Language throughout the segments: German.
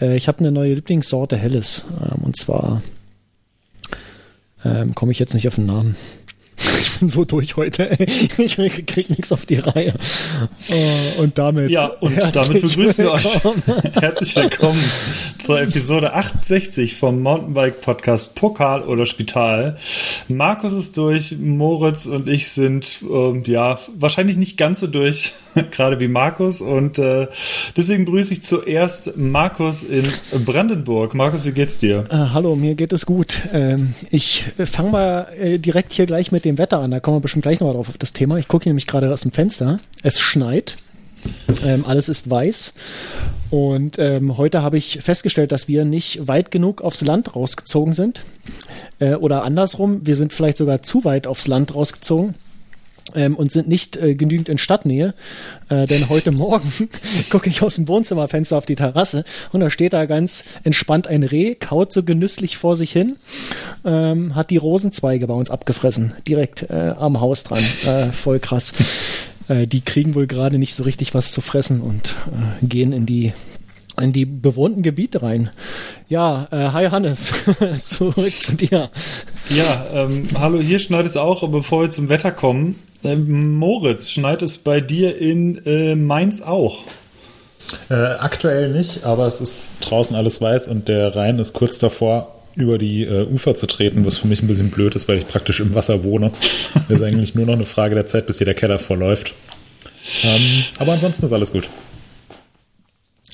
Äh, ich habe eine neue Lieblingssorte Helles. Ähm, und zwar ähm, komme ich jetzt nicht auf den Namen. Ich bin so durch heute. Ich krieg nichts auf die Reihe. Oh, und damit. Ja, und damit begrüßen wir euch. Herzlich willkommen zur Episode 68 vom Mountainbike Podcast Pokal oder Spital. Markus ist durch, Moritz und ich sind ähm, ja wahrscheinlich nicht ganz so durch, gerade wie Markus. Und äh, deswegen begrüße ich zuerst Markus in Brandenburg. Markus, wie geht's dir? Äh, hallo, mir geht es gut. Ähm, ich fange mal äh, direkt hier gleich mit dem Wetter an. Da kommen wir bestimmt gleich noch drauf auf das Thema. Ich gucke nämlich gerade aus dem Fenster. Es schneit. Ähm, alles ist weiß. Und ähm, heute habe ich festgestellt, dass wir nicht weit genug aufs Land rausgezogen sind. Äh, oder andersrum, wir sind vielleicht sogar zu weit aufs Land rausgezogen ähm, und sind nicht äh, genügend in Stadtnähe. Äh, denn heute Morgen gucke ich aus dem Wohnzimmerfenster auf die Terrasse und da steht da ganz entspannt ein Reh, kaut so genüsslich vor sich hin, ähm, hat die Rosenzweige bei uns abgefressen, direkt äh, am Haus dran. Äh, voll krass. Äh, die kriegen wohl gerade nicht so richtig was zu fressen und äh, gehen in die in die bewohnten Gebiete rein. Ja, äh, hi Hannes, zurück zu dir. Ja, ähm, hallo, hier schneit es auch, bevor wir zum Wetter kommen, ähm, Moritz, schneit es bei dir in äh, Mainz auch? Äh, aktuell nicht, aber es ist draußen alles weiß und der Rhein ist kurz davor, über die äh, Ufer zu treten, was für mich ein bisschen blöd ist, weil ich praktisch im Wasser wohne. Ist eigentlich nur noch eine Frage der Zeit, bis hier der Keller vorläuft. Ähm, aber ansonsten ist alles gut.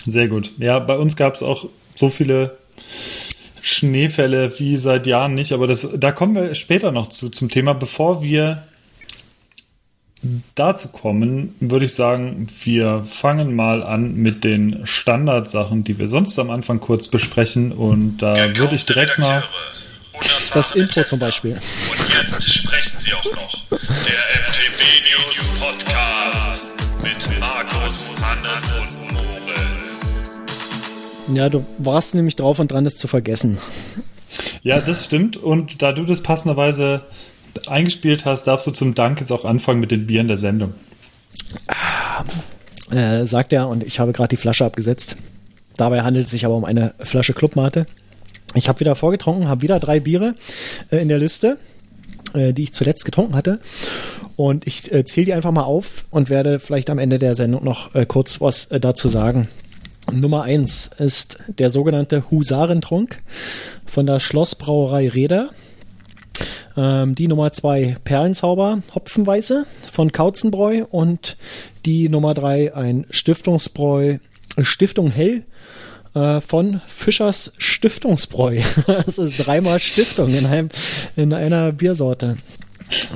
Sehr gut. Ja, bei uns gab es auch so viele Schneefälle wie seit Jahren nicht, aber das, da kommen wir später noch zu zum Thema. Bevor wir dazu kommen, würde ich sagen, wir fangen mal an mit den Standardsachen, die wir sonst am Anfang kurz besprechen. Und da würde ich direkt mal. Das Intro zum Beispiel. Und jetzt sprechen Sie auch noch. Der MTB News Podcast mit Markus, Hannes und Moritz. Ja, du warst nämlich drauf und dran, das zu vergessen. Ja, das stimmt. Und da du das passenderweise eingespielt hast, darfst du zum Dank jetzt auch anfangen mit den Bieren der Sendung. Äh, sagt er, und ich habe gerade die Flasche abgesetzt. Dabei handelt es sich aber um eine Flasche Clubmate. Ich habe wieder vorgetrunken, habe wieder drei Biere äh, in der Liste, äh, die ich zuletzt getrunken hatte. Und ich äh, zähle die einfach mal auf und werde vielleicht am Ende der Sendung noch äh, kurz was äh, dazu sagen. Nummer eins ist der sogenannte Husarentrunk von der Schlossbrauerei Reder. Ähm, die Nummer zwei Perlenzauber Hopfenweiße von Kautzenbräu und die Nummer drei ein Stiftungsbräu Stiftung Hell äh, von Fischers Stiftungsbräu. das ist dreimal Stiftung in, einem, in einer Biersorte.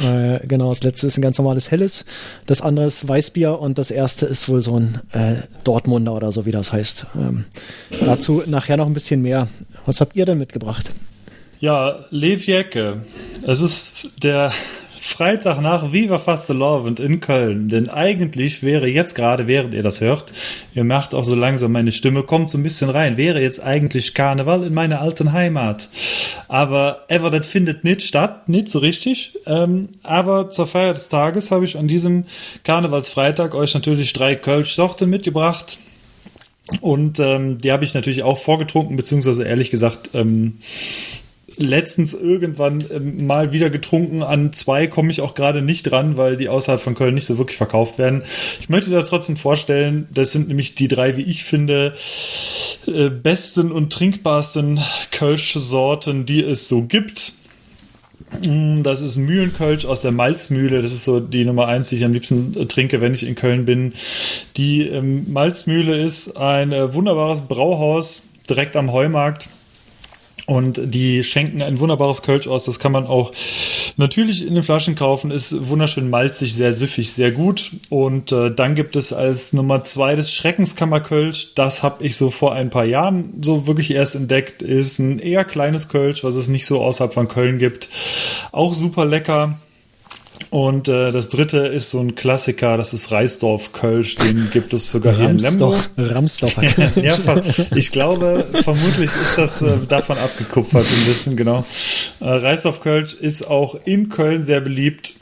Äh, genau, das letzte ist ein ganz normales Helles, das andere ist Weißbier und das erste ist wohl so ein äh, Dortmunder oder so, wie das heißt. Ähm, dazu nachher noch ein bisschen mehr. Was habt ihr denn mitgebracht? Ja, Lev Jecke. Es ist der Freitag nach Viva Fastelovend in Köln. Denn eigentlich wäre jetzt gerade, während ihr das hört, ihr merkt auch so langsam, meine Stimme kommt so ein bisschen rein, wäre jetzt eigentlich Karneval in meiner alten Heimat. Aber ever, das findet nicht statt, nicht so richtig. Ähm, aber zur Feier des Tages habe ich an diesem Karnevalsfreitag euch natürlich drei Kölsch-Sorten mitgebracht. Und ähm, die habe ich natürlich auch vorgetrunken, beziehungsweise ehrlich gesagt, ähm, letztens irgendwann ähm, mal wieder getrunken. An zwei komme ich auch gerade nicht dran, weil die außerhalb von Köln nicht so wirklich verkauft werden. Ich möchte dir trotzdem vorstellen, das sind nämlich die drei, wie ich finde, äh, besten und trinkbarsten Kölsch-Sorten, die es so gibt. Mm, das ist Mühlenkölsch aus der Malzmühle. Das ist so die Nummer eins, die ich am liebsten äh, trinke, wenn ich in Köln bin. Die ähm, Malzmühle ist ein äh, wunderbares Brauhaus direkt am Heumarkt und die schenken ein wunderbares Kölsch aus. Das kann man auch natürlich in den Flaschen kaufen. Ist wunderschön malzig, sehr süffig, sehr gut. Und äh, dann gibt es als Nummer zwei das Schreckenskammerkölsch. Das habe ich so vor ein paar Jahren so wirklich erst entdeckt. Ist ein eher kleines Kölsch, was es nicht so außerhalb von Köln gibt. Auch super lecker. Und äh, das dritte ist so ein Klassiker, das ist Reisdorf Kölsch, den gibt es sogar hier in Lemgo. Ramsdorfer ja, ich glaube, vermutlich ist das äh, davon abgekupfert so ein bisschen, genau. Äh, Reisdorf Kölsch ist auch in Köln sehr beliebt.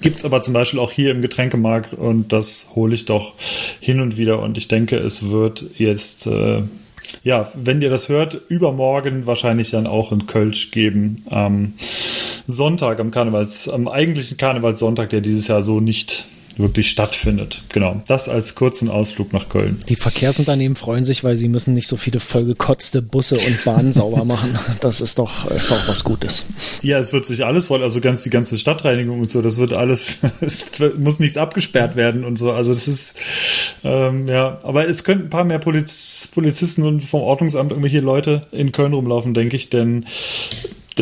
Gibt's aber zum Beispiel auch hier im Getränkemarkt und das hole ich doch hin und wieder und ich denke, es wird jetzt äh, ja, wenn ihr das hört, übermorgen wahrscheinlich dann auch in Kölsch geben. Am Sonntag, am Karnevals, am eigentlichen Karnevalssonntag, der dieses Jahr so nicht wirklich stattfindet. Genau, das als kurzen Ausflug nach Köln. Die Verkehrsunternehmen freuen sich, weil sie müssen nicht so viele vollgekotzte Busse und Bahnen sauber machen. Das ist doch, ist doch was Gutes. Ja, es wird sich alles voll, also ganz die ganze Stadtreinigung und so, das wird alles, es muss nichts abgesperrt werden und so. Also das ist ähm, ja, aber es könnten ein paar mehr Poliz Polizisten und vom Ordnungsamt irgendwelche Leute in Köln rumlaufen, denke ich, denn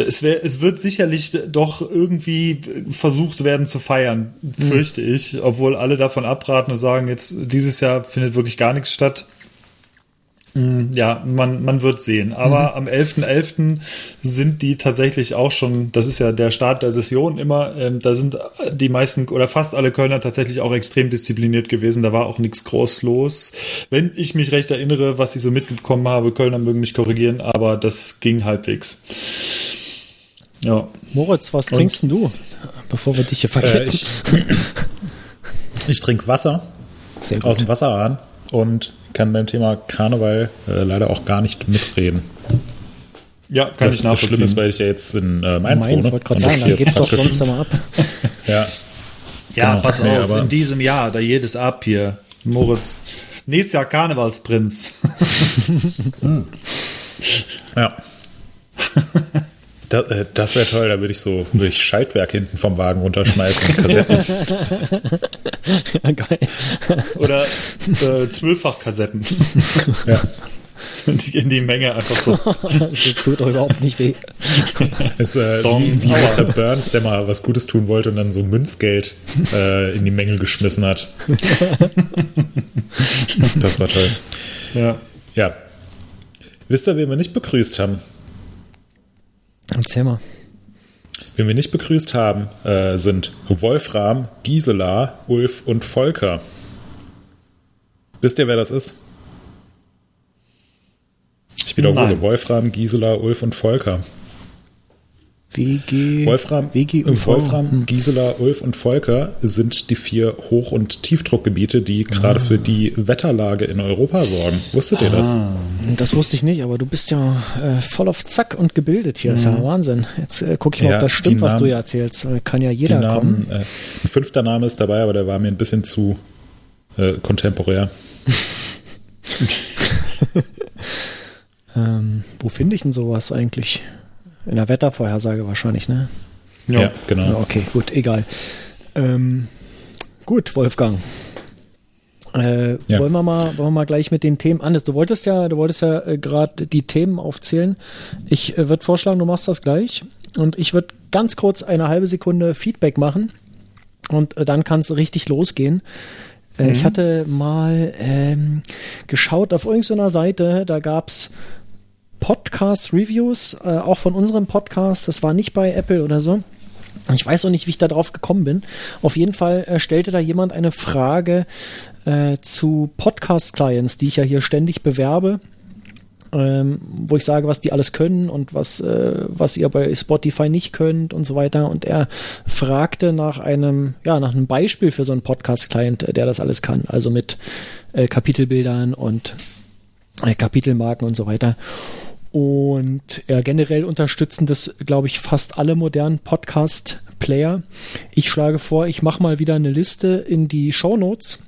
es, wär, es wird sicherlich doch irgendwie versucht werden zu feiern, fürchte mhm. ich, obwohl alle davon abraten und sagen, jetzt dieses Jahr findet wirklich gar nichts statt. Mm, ja, man, man wird sehen. Aber mhm. am 11.11. .11. sind die tatsächlich auch schon, das ist ja der Start der Session immer, ähm, da sind die meisten oder fast alle Kölner tatsächlich auch extrem diszipliniert gewesen. Da war auch nichts groß los. Wenn ich mich recht erinnere, was ich so mitbekommen habe, Kölner mögen mich korrigieren, aber das ging halbwegs. Ja. Moritz, was Und, trinkst du, bevor wir dich hier vergessen? Äh, ich, ich trinke Wasser aus dem Wasserhahn und kann beim Thema Karneval äh, leider auch gar nicht mitreden. Ja, kann das ich nachvollziehen. Schlimm ist, weil ich ja jetzt in äh, Mainz, Mainz wohne. Gerade sagen, dann geht's doch sonst immer ab. ja. Ja, genau. pass auf, nee, in diesem Jahr, da jedes ab hier. Moritz, nächstes Jahr Karnevalsprinz. ja. Das, äh, das wäre toll, da würde ich so würd ich Schaltwerk hinten vom Wagen runterschmeißen und Kassetten. ja, geil. Oder äh, Zwölffach-Kassetten. ja. In die Menge einfach so. das tut doch überhaupt nicht weh. ist, äh, wie, wie Mr. Burns, der mal was Gutes tun wollte und dann so Münzgeld äh, in die Menge geschmissen hat. das war toll. Ja. Ja. Wisst ihr, wen wir nicht begrüßt haben? Erzähl mal. Wen wir nicht begrüßt haben, äh, sind Wolfram, Gisela, Ulf und Volker. Wisst ihr, wer das ist? Ich wiederhole, Nein. Wolfram, Gisela, Ulf und Volker. WG, Wolfram, WG und Wolfram, hm. Gisela, Ulf und Volker sind die vier Hoch- und Tiefdruckgebiete, die gerade ah. für die Wetterlage in Europa sorgen. Wusstet ihr das? Ah. Das wusste ich nicht, aber du bist ja äh, voll auf Zack und gebildet hier. Mhm. ist ja mhm. Wahnsinn. Jetzt äh, gucke ich mal, ja, ob das stimmt, was du ja erzählst. Äh, kann ja jeder Namen, kommen. Äh, ein fünfter Name ist dabei, aber der war mir ein bisschen zu äh, kontemporär. ähm, wo finde ich denn sowas eigentlich? In der Wettervorhersage wahrscheinlich, ne? Ja, ja genau. Okay, gut, egal. Ähm, gut, Wolfgang. Äh, ja. wollen, wir mal, wollen wir mal gleich mit den Themen an. Du wolltest ja, du wolltest ja äh, gerade die Themen aufzählen. Ich äh, würde vorschlagen, du machst das gleich. Und ich würde ganz kurz eine halbe Sekunde Feedback machen. Und äh, dann kann es richtig losgehen. Äh, mhm. Ich hatte mal ähm, geschaut auf irgendeiner Seite, da gab's Podcast-Reviews, äh, auch von unserem Podcast. Das war nicht bei Apple oder so. Ich weiß auch nicht, wie ich da drauf gekommen bin. Auf jeden Fall äh, stellte da jemand eine Frage äh, zu Podcast-Clients, die ich ja hier ständig bewerbe. Ähm, wo ich sage, was die alles können und was, äh, was ihr bei Spotify nicht könnt und so weiter. Und er fragte nach einem, ja, nach einem Beispiel für so einen Podcast-Client, der das alles kann. Also mit äh, Kapitelbildern und äh, Kapitelmarken und so weiter. Und ja, generell unterstützen das, glaube ich, fast alle modernen Podcast-Player. Ich schlage vor, ich mache mal wieder eine Liste in die Show Notes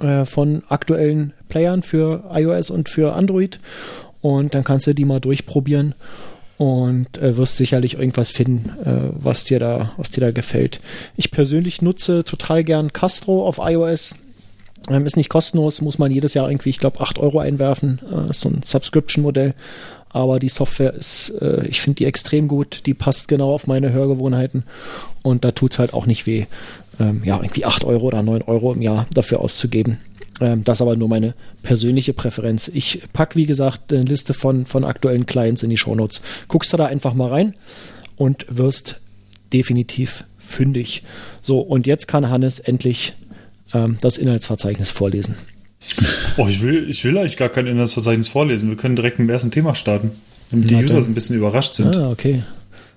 äh, von aktuellen Playern für iOS und für Android. Und dann kannst du die mal durchprobieren und äh, wirst sicherlich irgendwas finden, äh, was dir da, was dir da gefällt. Ich persönlich nutze total gern Castro auf iOS. Ähm, ist nicht kostenlos, muss man jedes Jahr irgendwie, ich glaube, 8 Euro einwerfen. Äh, ist so ein Subscription-Modell aber die Software ist, äh, ich finde die extrem gut, die passt genau auf meine Hörgewohnheiten und da tut es halt auch nicht weh, ähm, ja, irgendwie 8 Euro oder 9 Euro im Jahr dafür auszugeben. Ähm, das aber nur meine persönliche Präferenz. Ich packe, wie gesagt, eine Liste von, von aktuellen Clients in die Shownotes. Guckst du da einfach mal rein und wirst definitiv fündig. So, und jetzt kann Hannes endlich ähm, das Inhaltsverzeichnis vorlesen. Oh, ich will, ich will eigentlich gar kein Inhaltsverzeichnis vorlesen. Wir können direkt mit dem ersten Thema starten, damit die Na, User ein bisschen überrascht sind. Ah, okay.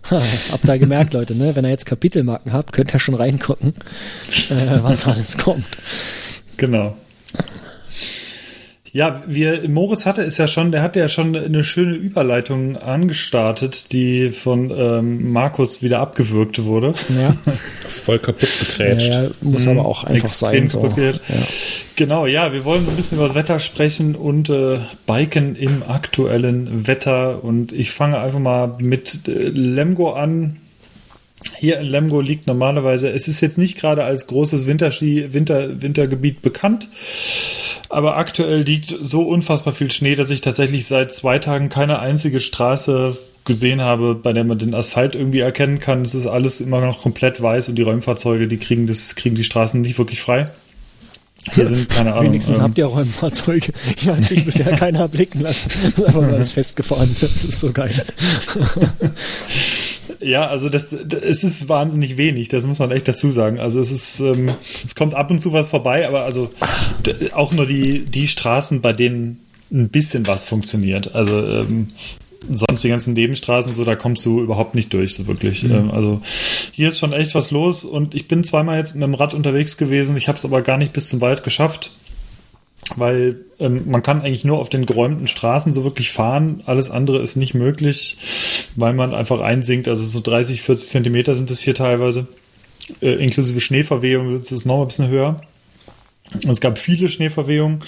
Habt ihr gemerkt, Leute, ne? Wenn ihr jetzt Kapitelmarken habt, könnt ihr schon reingucken, äh, was alles kommt. Genau. Ja, wir, Moritz hatte es ja schon, der hatte ja schon eine schöne Überleitung angestartet, die von ähm, Markus wieder abgewürgt wurde. Ja, Voll kaputt gekrätscht. ja, muss aber auch einfach sein. Extrem So. kaputt geht. Ja. Genau, ja, wir wollen so ein bisschen über das Wetter sprechen und äh, Biken im aktuellen Wetter. Und ich fange einfach mal mit äh, Lemgo an. Hier in Lemgo liegt normalerweise, es ist jetzt nicht gerade als großes Winterski, Winter, Wintergebiet bekannt, aber aktuell liegt so unfassbar viel Schnee, dass ich tatsächlich seit zwei Tagen keine einzige Straße gesehen habe, bei der man den Asphalt irgendwie erkennen kann. Es ist alles immer noch komplett weiß und die Räumfahrzeuge, die kriegen das, kriegen die Straßen nicht wirklich frei. Hier sind keine Ahnung. Wenigstens ähm, habt ihr Räumfahrzeuge. Hier hat sich bisher keiner blicken lassen. Das ist einfach mal alles festgefahren. Das ist so geil. Ja, also das, das, es ist wahnsinnig wenig, das muss man echt dazu sagen. Also es ist, ähm, es kommt ab und zu was vorbei, aber also auch nur die, die Straßen, bei denen ein bisschen was funktioniert. Also ähm, sonst die ganzen Nebenstraßen, so da kommst du überhaupt nicht durch, so wirklich. Ähm, also hier ist schon echt was los und ich bin zweimal jetzt mit dem Rad unterwegs gewesen, ich habe es aber gar nicht bis zum Wald geschafft weil ähm, man kann eigentlich nur auf den geräumten Straßen so wirklich fahren. Alles andere ist nicht möglich, weil man einfach einsinkt. Also so 30, 40 Zentimeter sind es hier teilweise. Äh, inklusive Schneeverwehung ist es noch ein bisschen höher. Es gab viele Schneeverwehungen.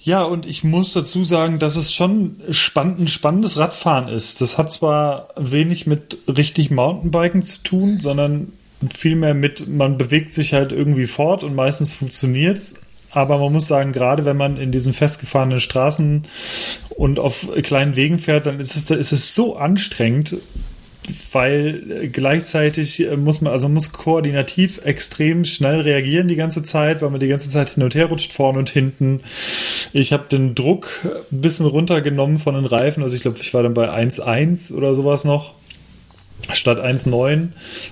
Ja, und ich muss dazu sagen, dass es schon spann ein spannendes Radfahren ist. Das hat zwar wenig mit richtig Mountainbiken zu tun, sondern vielmehr mit, man bewegt sich halt irgendwie fort und meistens funktioniert's. Aber man muss sagen, gerade wenn man in diesen festgefahrenen Straßen und auf kleinen Wegen fährt, dann ist es, ist es so anstrengend, weil gleichzeitig muss man, also muss koordinativ extrem schnell reagieren die ganze Zeit, weil man die ganze Zeit hin und her rutscht, vorne und hinten. Ich habe den Druck ein bisschen runtergenommen von den Reifen, also ich glaube, ich war dann bei 1,1 oder sowas noch statt 1,9,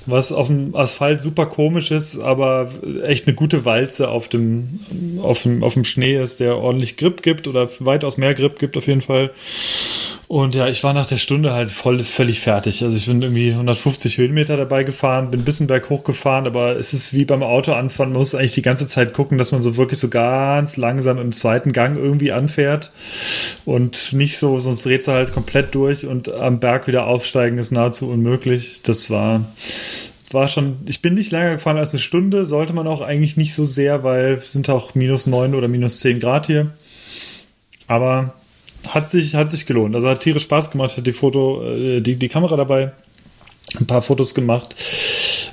was auf dem Asphalt super komisch ist, aber echt eine gute Walze auf dem, auf dem, auf dem Schnee ist, der ordentlich Grip gibt oder weitaus mehr Grip gibt auf jeden Fall. Und ja, ich war nach der Stunde halt voll, völlig fertig. Also ich bin irgendwie 150 Höhenmeter dabei gefahren, bin ein bisschen berghoch gefahren, aber es ist wie beim Auto anfahren. Man muss eigentlich die ganze Zeit gucken, dass man so wirklich so ganz langsam im zweiten Gang irgendwie anfährt und nicht so, sonst dreht es halt komplett durch und am Berg wieder aufsteigen ist nahezu unmöglich. Das war, war schon, ich bin nicht länger gefahren als eine Stunde, sollte man auch eigentlich nicht so sehr, weil sind auch minus neun oder minus zehn Grad hier. Aber hat sich, hat sich gelohnt. Also hat tierisch Spaß gemacht, hat die Foto, äh, die, die Kamera dabei, ein paar Fotos gemacht.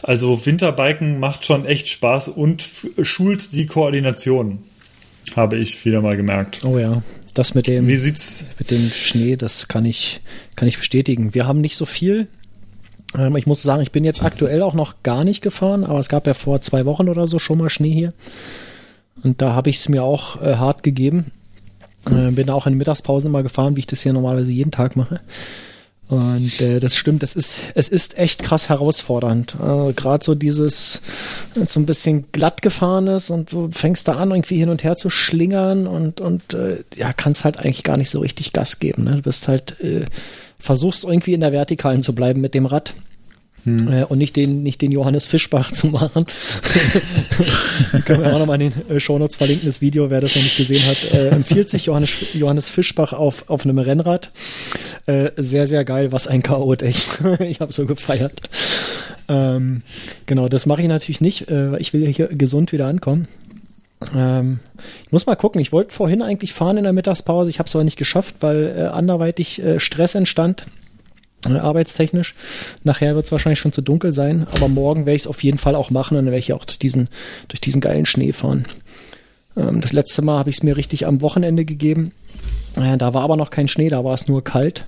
Also Winterbiken macht schon echt Spaß und schult die Koordination, habe ich wieder mal gemerkt. Oh ja, das mit dem, Wie sieht's? mit dem Schnee, das kann ich, kann ich bestätigen. Wir haben nicht so viel. Ähm, ich muss sagen, ich bin jetzt aktuell auch noch gar nicht gefahren, aber es gab ja vor zwei Wochen oder so schon mal Schnee hier. Und da habe ich es mir auch äh, hart gegeben. Äh, bin auch in Mittagspausen immer gefahren, wie ich das hier normalerweise jeden Tag mache. Und äh, das stimmt, es ist, es ist echt krass herausfordernd. Äh, Gerade so dieses wenn es so ein bisschen glatt gefahren ist und du fängst da an, irgendwie hin und her zu schlingern und, und äh, ja, kannst halt eigentlich gar nicht so richtig Gas geben. Ne? Du bist halt, äh, versuchst irgendwie in der Vertikalen zu bleiben mit dem Rad. Äh, und nicht den, nicht den Johannes Fischbach zu machen. Können wir auch nochmal in den äh, Shownotes verlinken, das Video, wer das noch nicht gesehen hat. Äh, empfiehlt sich Johannes, Johannes Fischbach auf, auf einem Rennrad. Äh, sehr, sehr geil, was ein Chaot, echt. ich habe so gefeiert. Ähm, genau, das mache ich natürlich nicht, äh, weil ich will hier gesund wieder ankommen. Ähm, ich muss mal gucken, ich wollte vorhin eigentlich fahren in der Mittagspause, ich habe es aber nicht geschafft, weil äh, anderweitig Stress entstand arbeitstechnisch. Nachher wird es wahrscheinlich schon zu dunkel sein, aber morgen werde ich es auf jeden Fall auch machen und dann werde ich auch durch diesen, durch diesen geilen Schnee fahren. Ähm, das letzte Mal habe ich es mir richtig am Wochenende gegeben. Äh, da war aber noch kein Schnee, da war es nur kalt.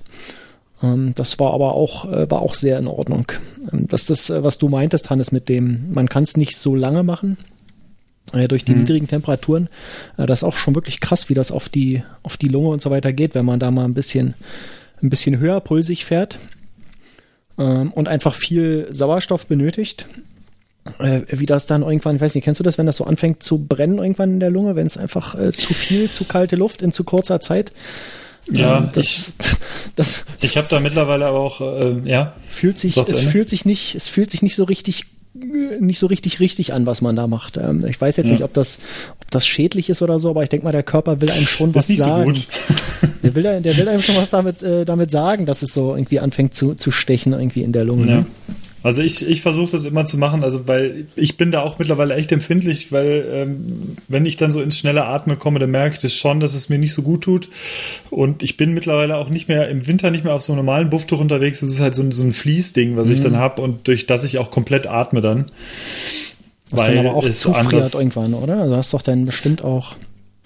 Ähm, das war aber auch, äh, war auch sehr in Ordnung. Ähm, das ist das, äh, was du meintest, Hannes, mit dem, man kann es nicht so lange machen. Äh, durch die niedrigen Temperaturen. Äh, das ist auch schon wirklich krass, wie das auf die, auf die Lunge und so weiter geht, wenn man da mal ein bisschen, ein bisschen höher pulsig fährt ähm, und einfach viel Sauerstoff benötigt. Äh, wie das dann irgendwann, ich weiß nicht, kennst du das, wenn das so anfängt zu brennen irgendwann in der Lunge, wenn es einfach äh, zu viel, zu kalte Luft in zu kurzer Zeit? Ja, Ähm, das, das Ich habe da mittlerweile aber auch, äh, ja, fühlt sich, es fühlt sich nicht, es fühlt sich nicht so richtig nicht so richtig richtig an, was man da macht. Ähm, ich weiß jetzt Ja. nicht, ob das, ob das schädlich ist oder so, aber ich denke mal, der Körper will einem schon was so sagen. gut. Der will, der will einem schon was damit, äh, damit sagen, dass es so irgendwie anfängt zu, zu stechen irgendwie in der Lunge. Ja. ne? Also ich, ich versuche das immer zu machen, also weil ich bin da auch mittlerweile echt empfindlich, weil ähm, wenn ich dann so ins schnelle Atmen komme, dann merke ich das schon, dass es mir nicht so gut tut. Und ich bin mittlerweile auch nicht mehr im Winter nicht mehr auf so einem normalen Bufftuch unterwegs. Das ist halt so ein, so ein Fließding, was ich Mhm. dann habe und durch das ich auch komplett atme dann. Was dann aber auch es zufriert irgendwann, oder? Also hast doch dann bestimmt auch.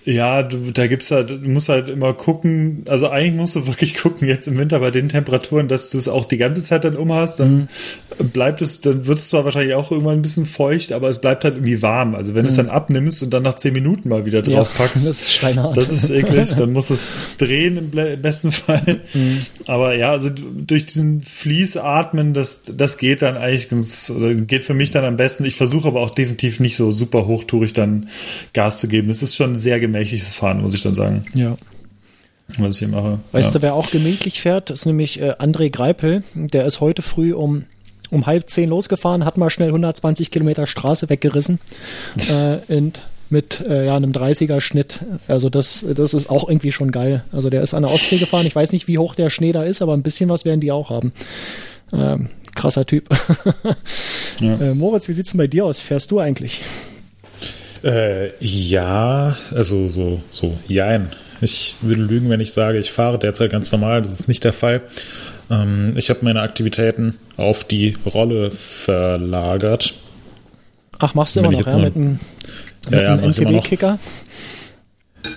Ja, du, da gibt's halt, du musst halt immer gucken, also eigentlich musst du wirklich gucken jetzt im Winter bei den Temperaturen, dass du es auch die ganze Zeit dann um hast, dann bleibt es, dann wird es zwar wahrscheinlich auch irgendwann ein bisschen feucht, aber es bleibt halt irgendwie warm. Also wenn du es dann abnimmst und dann nach zehn Minuten mal wieder drauf packst, das ist steinhart. das ist eklig, dann muss es drehen im, im besten Fall. Aber ja, also durch diesen Fließatmen, das, das geht dann eigentlich ganz, geht für mich dann am besten. Ich versuche aber auch definitiv nicht so super hochtourig dann Gas zu geben. Es ist schon sehr gemächliches Fahren, muss ich dann sagen, ja. was ich hier mache. Weißt ja. du, wer auch gemächlich fährt, ist nämlich äh, André Greipel. Der ist heute früh um, um halb zehn losgefahren, hat mal schnell 120 Kilometer Straße weggerissen äh, und mit äh, ja, einem 30er Schnitt. Also das, das ist auch irgendwie schon geil. Also der ist an der Ostsee gefahren. Ich weiß nicht, wie hoch der Schnee da ist, aber ein bisschen was werden die auch haben. Ähm, krasser Typ. Ja. äh, Moritz, wie sieht's denn bei dir aus? Fährst du eigentlich? Äh, ja, also so, so, jein. Ich würde lügen, wenn ich sage, ich fahre derzeit ganz normal. Das ist nicht der Fall. Ähm, ich habe meine Aktivitäten auf die Rolle verlagert. Ach, machst du immer noch, ja, mit einem, Ja, ja, einem mach ich immer noch. NTB-Kicker?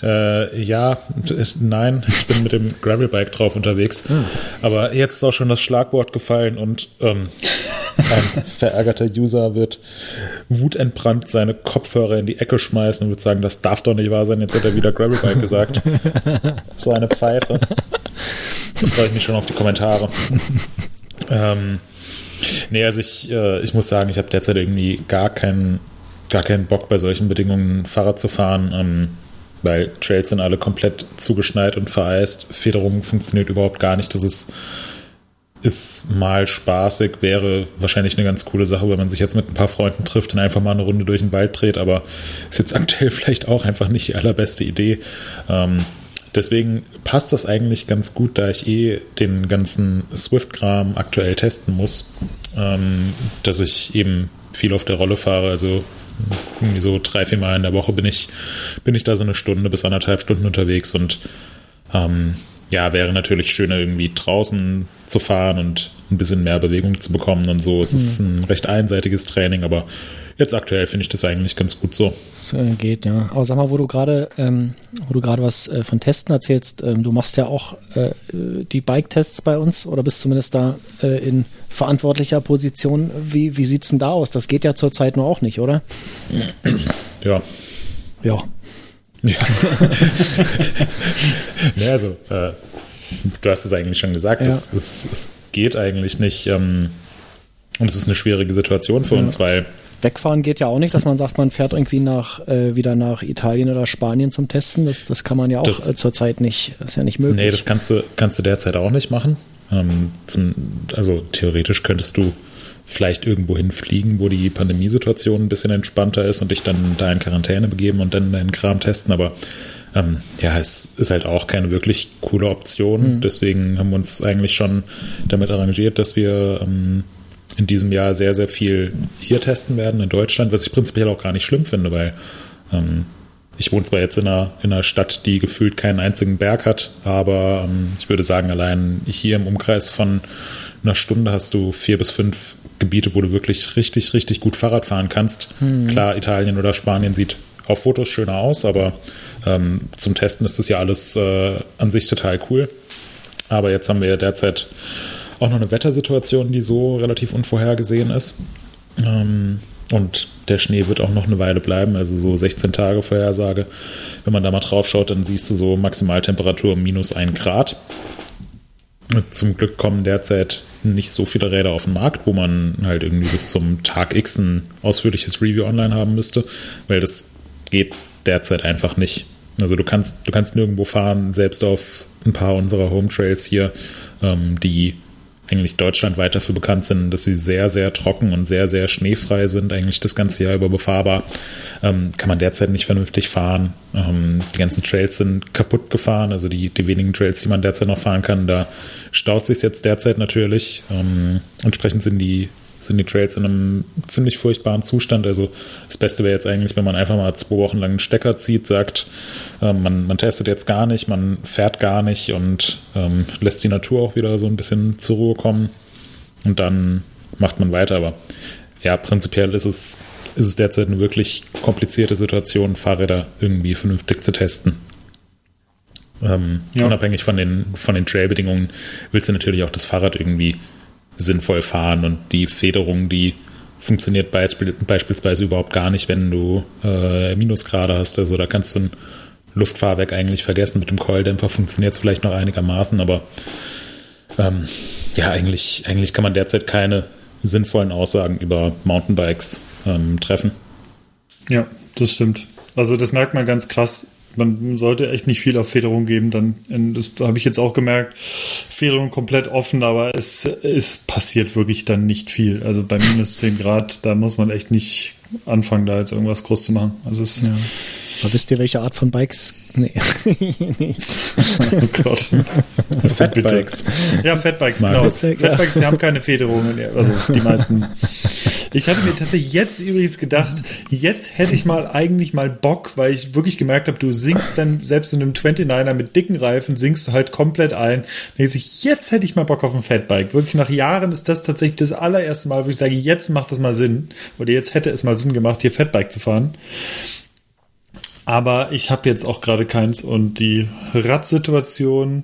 Äh, ja, nein, ich bin mit dem Gravelbike drauf unterwegs. Aber jetzt ist auch schon das Schlagwort gefallen und ähm, ein verärgerter User wird wutentbrannt seine Kopfhörer in die Ecke schmeißen und wird sagen, das darf doch nicht wahr sein, jetzt hat er wieder Gravelbike gesagt. So eine Pfeife. Da freue ich mich schon auf die Kommentare. ähm, nee, also ich, äh, ich muss sagen, ich habe derzeit irgendwie gar keinen, gar keinen Bock bei solchen Bedingungen Fahrrad zu fahren, ähm, weil Trails sind alle komplett zugeschneit und vereist. Federung funktioniert überhaupt gar nicht. Das ist, ist mal spaßig, wäre wahrscheinlich eine ganz coole Sache, wenn man sich jetzt mit ein paar Freunden trifft und einfach mal eine Runde durch den Wald dreht, aber ist jetzt aktuell vielleicht auch einfach nicht die allerbeste Idee. Ähm, Deswegen passt das eigentlich ganz gut, da ich eh den ganzen Swift-Kram aktuell testen muss, ähm, dass ich eben viel auf der Rolle fahre. Also irgendwie so drei, vier Mal in der Woche bin ich, bin ich da so eine Stunde bis anderthalb Stunden unterwegs und ähm, ja, wäre natürlich schöner, irgendwie draußen zu fahren und ein bisschen mehr Bewegung zu bekommen und so. Es ist ein recht einseitiges Training, aber jetzt aktuell finde ich das eigentlich ganz gut so. Das äh, geht, ja. Aber sag mal, wo du gerade, ähm, wo du gerade was äh, von Testen erzählst, ähm, du machst ja auch äh, die Bike-Tests bei uns oder bist zumindest da äh, in verantwortlicher Position. Wie, wie sieht's denn da aus? Das geht ja zurzeit nur auch nicht, oder? Ja, Ja. Ja. ja, also, äh, du hast es eigentlich schon gesagt, Ja. es, es, es geht eigentlich nicht. Ähm, und es ist eine schwierige Situation für uns, weil Wegfahren geht ja auch nicht, dass man sagt, man fährt irgendwie nach, äh, wieder nach Italien oder Spanien zum Testen. Das, das kann man ja auch Das- äh, zurzeit nicht. Das ist ja nicht möglich. Nee, das kannst du, kannst du derzeit auch nicht machen. Ähm, zum, also theoretisch könntest du vielleicht irgendwo hinfliegen, wo die Pandemiesituation ein bisschen entspannter ist und dich dann da in Quarantäne begeben und dann deinen Kram testen. Aber ähm, ja, es ist halt auch keine wirklich coole Option. Deswegen haben wir uns eigentlich schon damit arrangiert, dass wir ähm, in diesem Jahr sehr, sehr viel hier testen werden in Deutschland, was ich prinzipiell auch gar nicht schlimm finde, weil ähm, ich wohne zwar jetzt in einer, in einer Stadt, die gefühlt keinen einzigen Berg hat, aber ähm, ich würde sagen, allein hier im Umkreis von einer Stunde hast du vier bis fünf Gebiete, wo du wirklich richtig, richtig gut Fahrrad fahren kannst. Klar, Italien oder Spanien sieht auf Fotos schöner aus, aber ähm, zum Testen ist das ja alles äh, an sich total cool. Aber jetzt haben wir ja derzeit auch noch eine Wettersituation, die so relativ unvorhergesehen ist. Ähm, und der Schnee wird auch noch eine Weile bleiben, also so 16 Tage Vorhersage. Wenn man da mal drauf schaut, dann siehst du so Maximaltemperatur minus 1 Grad. Zum Glück kommen derzeit nicht so viele Räder auf den Markt, wo man halt irgendwie bis zum Tag X ein ausführliches Review online haben müsste, weil das geht derzeit einfach nicht. Also du kannst, du kannst nirgendwo fahren, selbst auf ein paar unserer Home Trails hier, ähm, die eigentlich deutschlandweit dafür bekannt sind, dass sie sehr, sehr trocken und sehr, sehr schneefrei sind, eigentlich das ganze Jahr über befahrbar. Ähm, kann man derzeit nicht vernünftig fahren. Ähm, die ganzen Trails sind kaputt gefahren, also die, die wenigen Trails, die man derzeit noch fahren kann, da staut sich jetzt derzeit natürlich. Ähm, entsprechend sind die sind die Trails in einem ziemlich furchtbaren Zustand. Also das Beste wäre jetzt eigentlich, wenn man einfach mal zwei Wochen lang einen Stecker zieht, sagt, äh, man, man testet jetzt gar nicht, man fährt gar nicht und ähm, lässt die Natur auch wieder so ein bisschen zur Ruhe kommen und dann macht man weiter. Aber ja, prinzipiell ist es, ist es derzeit eine wirklich komplizierte Situation, Fahrräder irgendwie vernünftig zu testen. Ähm, ja. Unabhängig von den, von den Trailbedingungen willst du natürlich auch das Fahrrad irgendwie sinnvoll fahren und die Federung, die funktioniert beisp beispielsweise überhaupt gar nicht, wenn du äh, Minusgrade hast. Also da kannst du ein Luftfahrwerk eigentlich vergessen. Mit dem Keuldämpfer funktioniert es vielleicht noch einigermaßen, aber ähm, ja, eigentlich, eigentlich kann man derzeit keine sinnvollen Aussagen über Mountainbikes ähm, treffen. Ja, das stimmt. Also das merkt man ganz krass man sollte echt nicht viel auf Federung geben. Dann, das habe ich jetzt auch gemerkt, Federung komplett offen, aber es, es passiert wirklich dann nicht viel. Also bei minus 10 Grad, da muss man echt nicht anfangen, da jetzt irgendwas groß zu machen. Also es, ja. Aber wisst ihr, welche Art von Bikes? Nee. nee. oh Gott. Fatbikes. Ja, Fatbikes, genau. Fatbikes, die haben keine Federungen. Also die meisten. Ich hatte mir tatsächlich jetzt übrigens gedacht, jetzt hätte ich mal eigentlich mal Bock, weil ich wirklich gemerkt habe, du sinkst dann selbst in einem 29er mit dicken Reifen, sinkst du halt komplett ein. Ich, jetzt hätte ich mal Bock auf ein Fatbike. Wirklich nach Jahren ist das tatsächlich das allererste Mal, wo ich sage, jetzt macht das mal Sinn. Oder jetzt hätte es mal Sinn gemacht, hier Fatbike zu fahren. Aber ich habe jetzt auch gerade keins und die Radsituation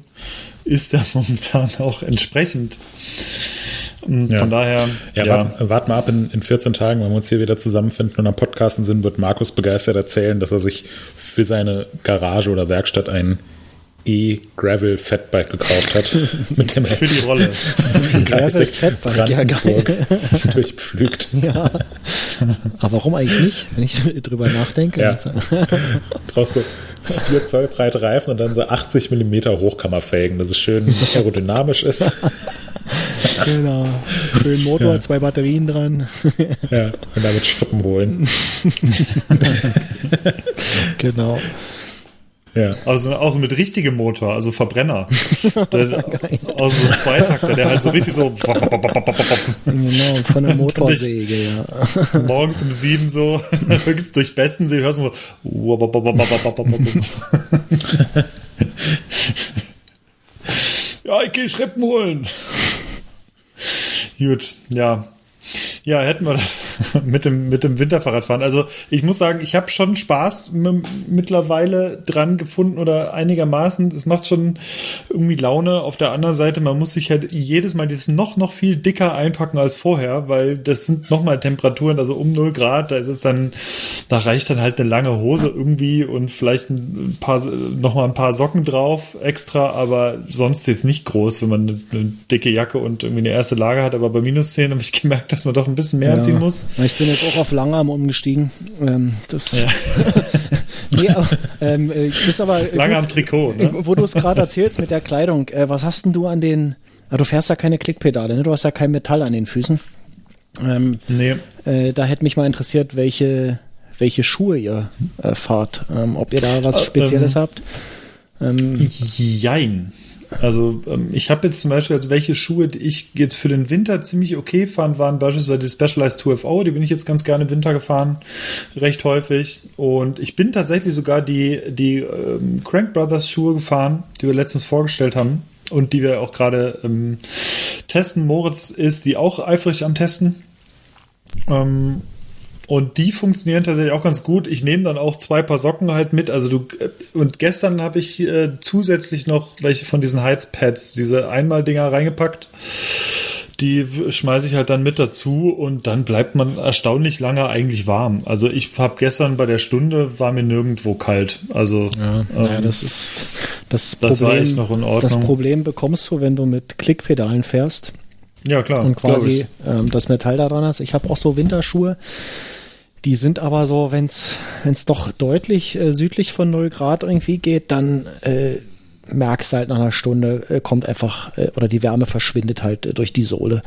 ist ja momentan auch entsprechend. Und ja. Von daher. Ja, ja. Wart, wart, mal ab in, in 14 Tagen, wenn wir uns hier wieder zusammenfinden und am Podcasten sind, wird Markus begeistert erzählen, dass er sich für seine Garage oder Werkstatt einen E-Gravel Fatbike gekauft hat. mit dem Für die Rolle. Gravel Fatbike, ja geil. durchpflügt. Ja. Aber warum eigentlich nicht, wenn ich drüber nachdenke? Ja. Brauchst du 4 Zoll breite Reifen und dann so 80 Millimeter Hochkammerfelgen, dass es schön aerodynamisch ist. genau. Schön Motor, ja. zwei Batterien dran. ja, und damit Schuppen holen. genau. Ja. Also auch mit richtigem Motor, also Verbrenner. der, also so ein Zweitakter, der halt so richtig so. genau, von der Motorsäge, ja. Morgens um sieben so, wirklich durch Bestensee hörst du so. ja, ich gehe Schrippen holen. Gut, ja. Ja, hätten wir das mit dem, mit dem Winterfahrradfahren. Also ich muss sagen, ich habe schon Spaß mittlerweile dran gefunden oder einigermaßen. Es macht schon irgendwie Laune. Auf der anderen Seite, man muss sich halt jedes Mal jetzt noch, noch viel dicker einpacken als vorher, weil das sind nochmal Temperaturen, also um 0 Grad, da ist es dann, da reicht dann halt eine lange Hose irgendwie und vielleicht ein paar, nochmal ein paar Socken drauf extra, aber sonst jetzt nicht groß, wenn man eine, eine dicke Jacke und irgendwie eine erste Lage hat. Aber bei minus 10 habe ich gemerkt, dass man doch ein bisschen mehr ja. anziehen muss. Ich bin jetzt auch auf Langarm umgestiegen. Ähm, das, ja. nee, aber, ähm, äh, das aber Langarm Trikot. Ne? Wo du es gerade erzählst mit der Kleidung, äh, was hast denn du an den? Ah, du fährst ja keine Klickpedale, ne? Du hast ja kein Metall an den Füßen. Ähm, nee. Äh, da hätte mich mal interessiert, welche welche Schuhe ihr äh, fahrt, ähm, ob ihr da was äh, Spezielles ähm, habt. Ähm, Jein. Also ähm, ich habe jetzt zum Beispiel, also welche Schuhe ich jetzt für den Winter ziemlich okay fand, waren beispielsweise die Specialized 2FO, die bin ich jetzt ganz gerne im Winter gefahren, recht häufig. Und ich bin tatsächlich sogar die, die ähm, Crank Brothers Schuhe gefahren, die wir letztens vorgestellt haben und die wir auch gerade ähm, testen. Moritz ist die auch eifrig am Testen. Ähm, und die funktionieren tatsächlich auch ganz gut. Ich nehme dann auch zwei Paar Socken halt mit. Also du und gestern habe ich äh, zusätzlich noch welche von diesen Heizpads, diese Einmal-Dinger reingepackt. Die schmeiße ich halt dann mit dazu und dann bleibt man erstaunlich lange eigentlich warm. Also ich habe gestern bei der Stunde war mir nirgendwo kalt. Also ja, ähm, naja, das ist das, das Problem. Das, noch in Ordnung. das Problem bekommst du, wenn du mit Klickpedalen fährst. Ja klar. Und quasi ähm, das Metall daran hast. Ich habe auch so Winterschuhe die sind aber so, wenn es doch deutlich äh, südlich von 0 Grad irgendwie geht, dann äh, merkst halt nach einer Stunde, äh, kommt einfach, äh, oder die Wärme verschwindet halt äh, durch die Sohle.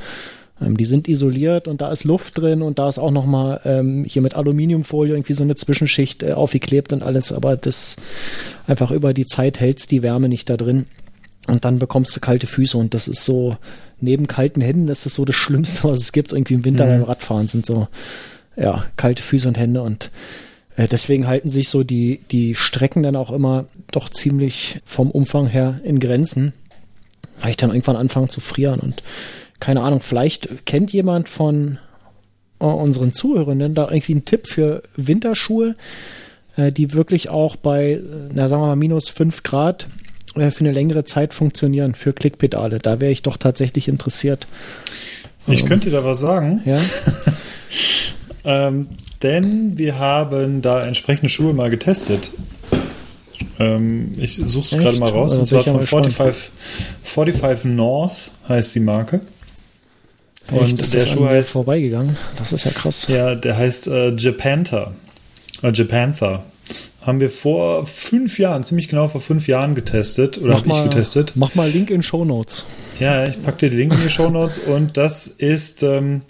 Ähm, die sind isoliert und da ist Luft drin und da ist auch nochmal ähm, hier mit Aluminiumfolie irgendwie so eine Zwischenschicht äh, aufgeklebt und alles, aber das einfach über die Zeit hältst die Wärme nicht da drin. Und dann bekommst du kalte Füße und das ist so, neben kalten Händen, das ist so das Schlimmste, was es gibt. Irgendwie im Winter beim Radfahren sind so, ja, kalte Füße und Hände und äh, deswegen halten sich so die, die Strecken dann auch immer doch ziemlich vom Umfang her in Grenzen, weil ich dann irgendwann anfange zu frieren und keine Ahnung, vielleicht kennt jemand von äh, unseren Zuhörenden da irgendwie einen Tipp für Winterschuhe, äh, die wirklich auch bei, na sagen wir mal, minus fünf Grad äh, für eine längere Zeit funktionieren für Klickpedale. Da wäre ich doch tatsächlich interessiert. Ich könnte dir da was sagen. Ja, Ähm, denn wir haben da entsprechende Schuhe mal getestet. Ähm, ich suche es gerade mal raus. Also Und zwar von mal gespannt. 45, 45 North heißt die Marke. Und Echt, der Schuh heißt, vorbeigegangen. Das ist ja krass. ja, der heißt äh, Japanther. Äh, Japanther. Haben wir vor fünf Jahren, ziemlich genau vor fünf Jahren getestet. Oder habe ich getestet. Mach mal Link in Show Notes. Ja, ich packe dir den Link in die Show Notes und das ist, ähm,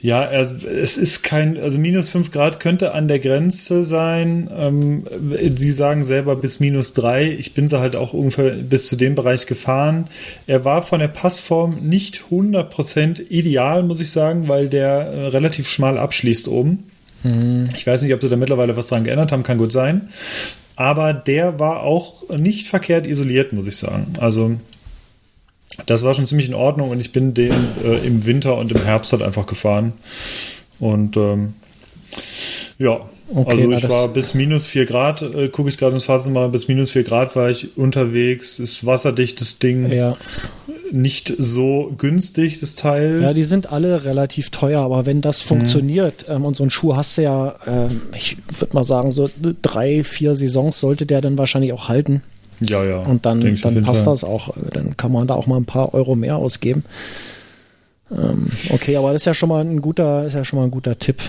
ja, es, es ist kein, also minus 5 Grad könnte an der Grenze sein. Ähm, Sie sagen selber bis minus 3. Ich bin sie halt auch ungefähr bis zu dem Bereich gefahren. Er war von der Passform nicht 100% ideal, muss ich sagen, weil der äh, relativ schmal abschließt oben. Ich weiß nicht, ob sie da mittlerweile was dran geändert haben, kann gut sein. Aber der war auch nicht verkehrt isoliert, muss ich sagen. Also das war schon ziemlich in Ordnung und ich bin den äh, im Winter und im Herbst halt einfach gefahren. Und ähm, ja, Okay, also ich war bis minus 4 Grad, äh, gucke ich gerade ins Fahrzeug mal, bis minus 4 Grad war ich unterwegs. Ist wasserdichtes Ding, Ja. nicht so günstig, das Teil. ja, die sind alle relativ teuer, aber wenn das funktioniert ähm, und so ein Schuh hast du ja, ähm, ich würde mal sagen, so drei, vier Saisons sollte der dann wahrscheinlich auch halten. Ja, ja. Und dann, dann passt das auch. Dann kann man da auch mal ein paar Euro mehr ausgeben. Ähm, okay, aber das ist ja schon mal ein guter, ist ja schon mal ein guter Tipp.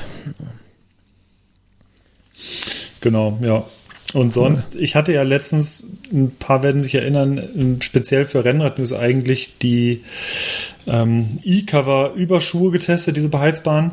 Genau, ja. Und sonst, ich hatte ja letztens, ein paar werden sich erinnern, ähm, speziell für Rennrad-News eigentlich die ähm, E-Cover-Überschuhe getestet, diese beheizbaren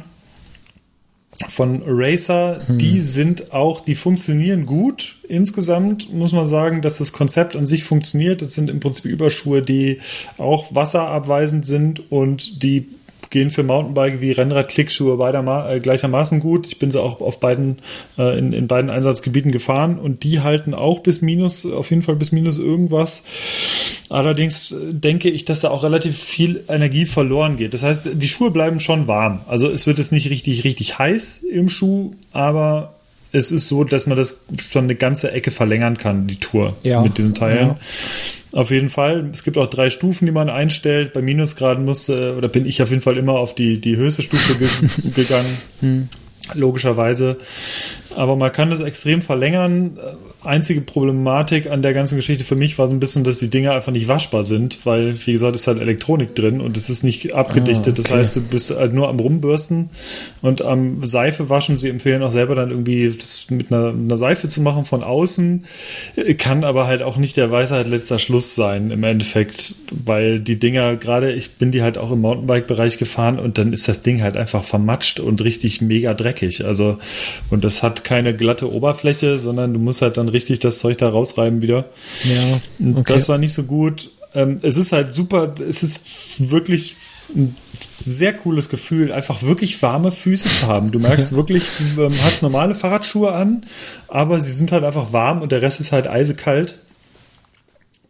von Racer. Die sind auch, die funktionieren gut. Insgesamt muss man sagen, dass das Konzept an sich funktioniert. Das sind im Prinzip Überschuhe, die auch wasserabweisend sind und die gehen für Mountainbike wie Rennrad-Klickschuhe beider, äh, gleichermaßen gut. Ich bin sie auch auf beiden, äh, in, in beiden Einsatzgebieten gefahren und die halten auch bis minus, auf jeden Fall bis minus irgendwas. Allerdings äh, denke ich, dass da auch relativ viel Energie verloren geht. Das heißt, die Schuhe bleiben schon warm. Also es wird jetzt nicht richtig, richtig heiß im Schuh, aber es ist so, dass man das schon eine ganze Ecke verlängern kann, die Tour Ja. mit diesen Teilen. Ja. Auf jeden Fall. Es gibt auch drei Stufen, die man einstellt. Bei Minusgraden musste, oder bin ich auf jeden Fall immer auf die, die höchste Stufe ge gegangen. Logischerweise. Aber man kann das extrem verlängern. Einzige Problematik an der ganzen Geschichte für mich war so ein bisschen, dass die Dinger einfach nicht waschbar sind, weil, wie gesagt, ist halt Elektronik drin und es ist nicht abgedichtet. Das okay. heißt, du bist halt nur am Rumbürsten und am Seife waschen. Sie empfehlen auch selber dann irgendwie das mit einer, einer Seife zu machen von außen. Kann aber halt auch nicht der Weisheit letzter Schluss sein im Endeffekt, weil die Dinger, gerade ich bin die halt auch im Mountainbike-Bereich gefahren und dann ist das Ding halt einfach vermatscht und richtig mega dreckig. Also, und das hat keine glatte Oberfläche, sondern du musst halt dann richtig das Zeug da rausreiben wieder. Ja, okay. Das war nicht so gut. Ähm, es ist halt super, es ist wirklich ein sehr cooles Gefühl, einfach wirklich warme Füße zu haben. Du merkst wirklich, du ähm, hast normale Fahrradschuhe an, aber sie sind halt einfach warm und der Rest ist halt eisekalt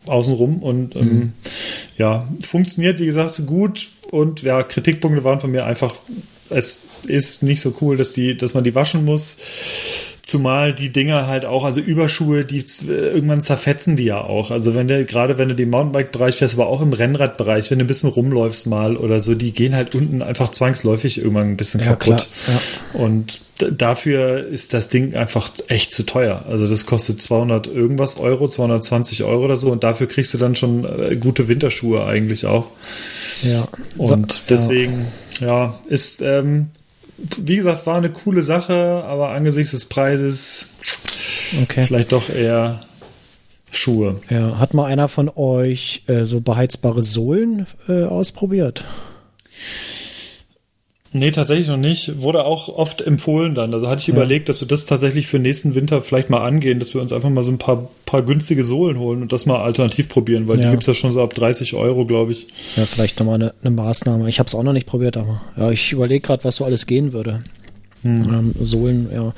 außenrum und Mhm. ähm, ja, funktioniert, wie gesagt, gut und ja, Kritikpunkte waren von mir einfach, es ist nicht so cool, dass die, dass man die waschen muss. Zumal die Dinger halt auch, also Überschuhe, die z- irgendwann zerfetzen die ja auch. Also wenn du, gerade wenn du den Mountainbike-Bereich fährst, aber auch im Rennradbereich, wenn du ein bisschen rumläufst mal oder so, die gehen halt unten einfach zwangsläufig irgendwann ein bisschen Ja, kaputt. klar, Und dafür ist das Ding einfach echt zu teuer. Also das kostet 200 irgendwas Euro, 220 Euro oder so und dafür kriegst du dann schon äh, gute Winterschuhe eigentlich auch. ja. Und So, deswegen, ja, ist, ähm, wie gesagt, war eine coole Sache, aber angesichts des Preises ja, okay. vielleicht doch eher Schuhe. Ja, hat mal einer von euch äh, so beheizbare Sohlen äh, ausprobiert? Nee, tatsächlich noch nicht. Wurde auch oft empfohlen dann. Also hatte ich überlegt, dass wir das tatsächlich für nächsten Winter vielleicht mal angehen, dass wir uns einfach mal so ein paar, paar günstige Sohlen holen und das mal alternativ probieren, weil Ja. die gibt's ja schon so ab 30 Euro, glaube ich. Ja, vielleicht nochmal eine, eine Maßnahme. Ich habe es auch noch nicht probiert, aber ja, ich überlege gerade, was so alles gehen würde. Ähm, Sohlen, ja.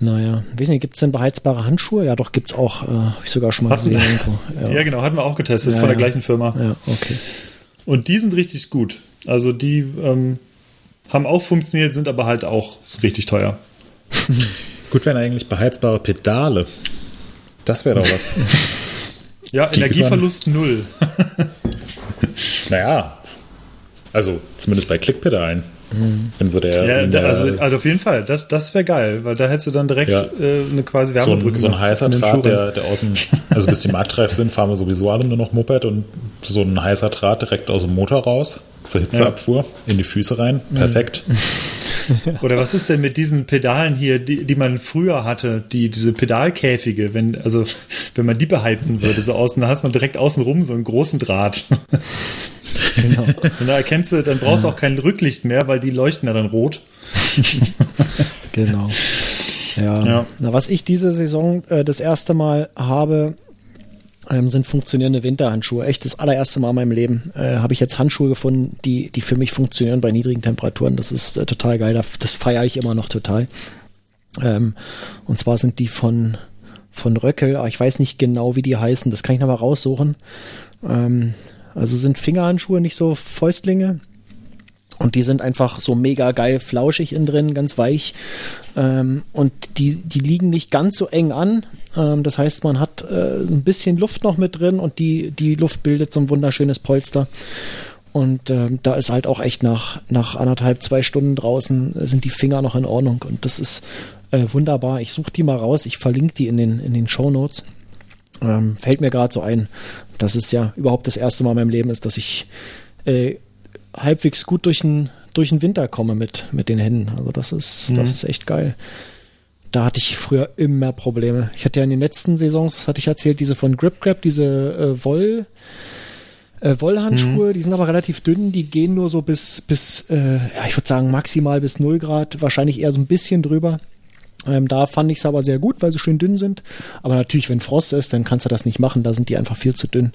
Naja, weiß nicht, gibt's denn beheizbare Handschuhe? Ja, doch, gibt's auch. Äh, hab ich sogar schon mal Hatten gesehen. irgendwo. Ja. genau, hatten wir auch getestet Ja, von der ja. gleichen Firma. Ja, okay. Und die sind richtig gut. Also die ähm, haben auch funktioniert, sind aber halt auch richtig teuer. Gut wären eigentlich beheizbare Pedale. Das wäre doch was. Ja, Die Energieverlust null. naja. Also, zumindest bei Klickpedalen. Wenn so der, Ja, der also, also auf jeden Fall, das, das wäre geil, weil da hättest du dann direkt Ja. äh, eine quasi so ein, Wärmebrücke. so ein heißer Draht, der, der aus dem, also bis die marktreif sind, fahren wir sowieso alle nur noch Moped und so ein heißer Draht direkt aus dem Motor raus, zur Hitzeabfuhr, in die Füße rein. Perfekt. Oder was ist denn mit diesen Pedalen hier, die, die man früher hatte, die, diese Pedalkäfige, wenn, also, wenn man die beheizen würde, so außen, dann hast man direkt außenrum so einen großen Draht. Genau. Und da erkennst du, dann brauchst du auch kein Rücklicht mehr, weil die leuchten ja dann rot. Genau. Ja. Ja. Na, was ich diese Saison äh, das erste Mal habe, ähm, sind funktionierende Winterhandschuhe. Echt das allererste Mal in meinem Leben äh, habe ich jetzt Handschuhe gefunden, die, die für mich funktionieren bei niedrigen Temperaturen. Das ist äh, total geil. Das, das feiere ich immer noch total. Ähm, und zwar sind die von, von Röckel, aber ich weiß nicht genau, wie die heißen. Das kann ich nochmal raussuchen. Ähm, also sind Fingerhandschuhe, nicht so Fäustlinge. Und die sind einfach so mega geil flauschig innen drin, ganz weich. Ähm, und die, die liegen nicht ganz so eng an. Ähm, das heißt, man hat äh, ein bisschen Luft noch mit drin und die, die Luft bildet so ein wunderschönes Polster. Und ähm, da ist halt auch echt nach, nach anderthalb, zwei Stunden draußen äh, sind die Finger noch in Ordnung. Und das ist äh, wunderbar. Ich suche die mal raus. Ich verlinke die in den, in den Show Notes. Ähm, fällt mir gerade so ein, dass es ja überhaupt das erste Mal in meinem Leben ist, dass ich äh, halbwegs gut durch den, durch den Winter komme mit, mit den Händen. Also das ist, das ist echt geil. Da hatte ich früher immer Probleme. Ich hatte ja in den letzten Saisons, hatte ich erzählt, diese von Grip Grab, diese äh, Woll, äh, Wollhandschuhe, die sind aber relativ dünn, die gehen nur so bis, bis äh, ja, ich würde sagen maximal bis 0 Grad, wahrscheinlich eher so ein bisschen drüber. Ähm, da fand ich es aber sehr gut, weil sie schön dünn sind. Aber natürlich, wenn Frost ist, dann kannst du das nicht machen. Da sind die einfach viel zu dünn.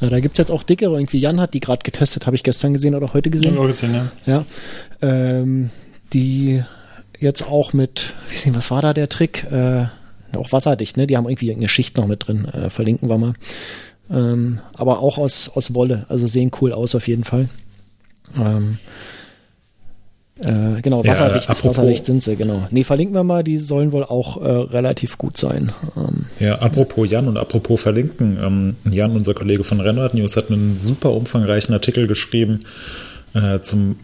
Äh, da gibt's jetzt auch dickere. Irgendwie Jan hat die gerade getestet, habe ich gestern gesehen oder heute gesehen. Ich auch gesehen, ja. Ja. Ähm, die jetzt auch mit, wie sehen, was war da der Trick? Äh, auch wasserdicht, ne? Die haben irgendwie eine Schicht noch mit drin. Äh, verlinken wir mal. Ähm, aber auch aus, aus Wolle. Also sehen cool aus auf jeden Fall. Ähm, äh, genau, Ja, wasserdicht, apropos- wasserdicht sind sie, genau. Nee, verlinken wir mal, die sollen wohl auch äh, relativ gut sein. Ähm, Ja, apropos Jan und apropos verlinken. Ähm, Jan, unser Kollege von Rennrad News, hat einen super umfangreichen Artikel geschrieben äh, zum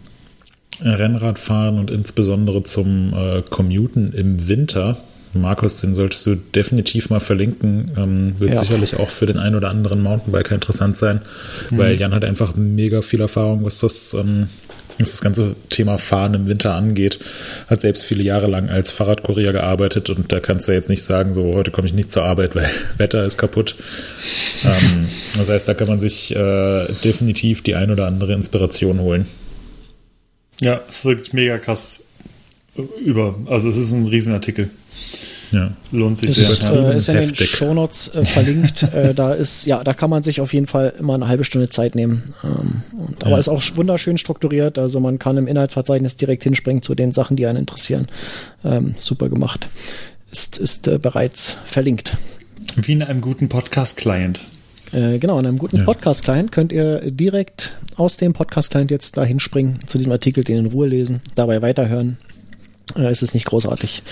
Rennradfahren und insbesondere zum äh, Commuten im Winter. Markus, den solltest du definitiv mal verlinken. Ähm, wird Ja. sicherlich auch für den einen oder anderen Mountainbiker interessant sein, weil Jan hat einfach mega viel Erfahrung, was das, ähm, was das ganze Thema Fahren im Winter angeht. Hat selbst viele Jahre lang als Fahrradkurier gearbeitet und da kannst du jetzt nicht sagen, so heute komme ich nicht zur Arbeit, weil Wetter ist kaputt. ähm, das heißt, da kann man sich äh, definitiv die ein oder andere Inspiration holen. Ja, es wirkt mega krass über. Also es ist ein Riesenartikel. Ja. Lohnt sich Ist, sehr. übertrieben. Ja. äh, ist in den. Shownotes äh, verlinkt. äh, da ist, ja, da kann man sich auf jeden Fall immer eine halbe Stunde Zeit nehmen. Ähm, und, aber Ja. ist auch wunderschön strukturiert. Also man kann im Inhaltsverzeichnis direkt hinspringen zu den Sachen, die einen interessieren. Ähm, super gemacht. Ist, ist äh, bereits verlinkt. Wie in einem guten Podcast-Client. Äh, genau, in einem guten Ja. Podcast-Client könnt ihr direkt aus dem Podcast-Client jetzt da hinspringen, zu diesem Artikel, den in Ruhe lesen, dabei weiterhören. Äh, es ist nicht großartig.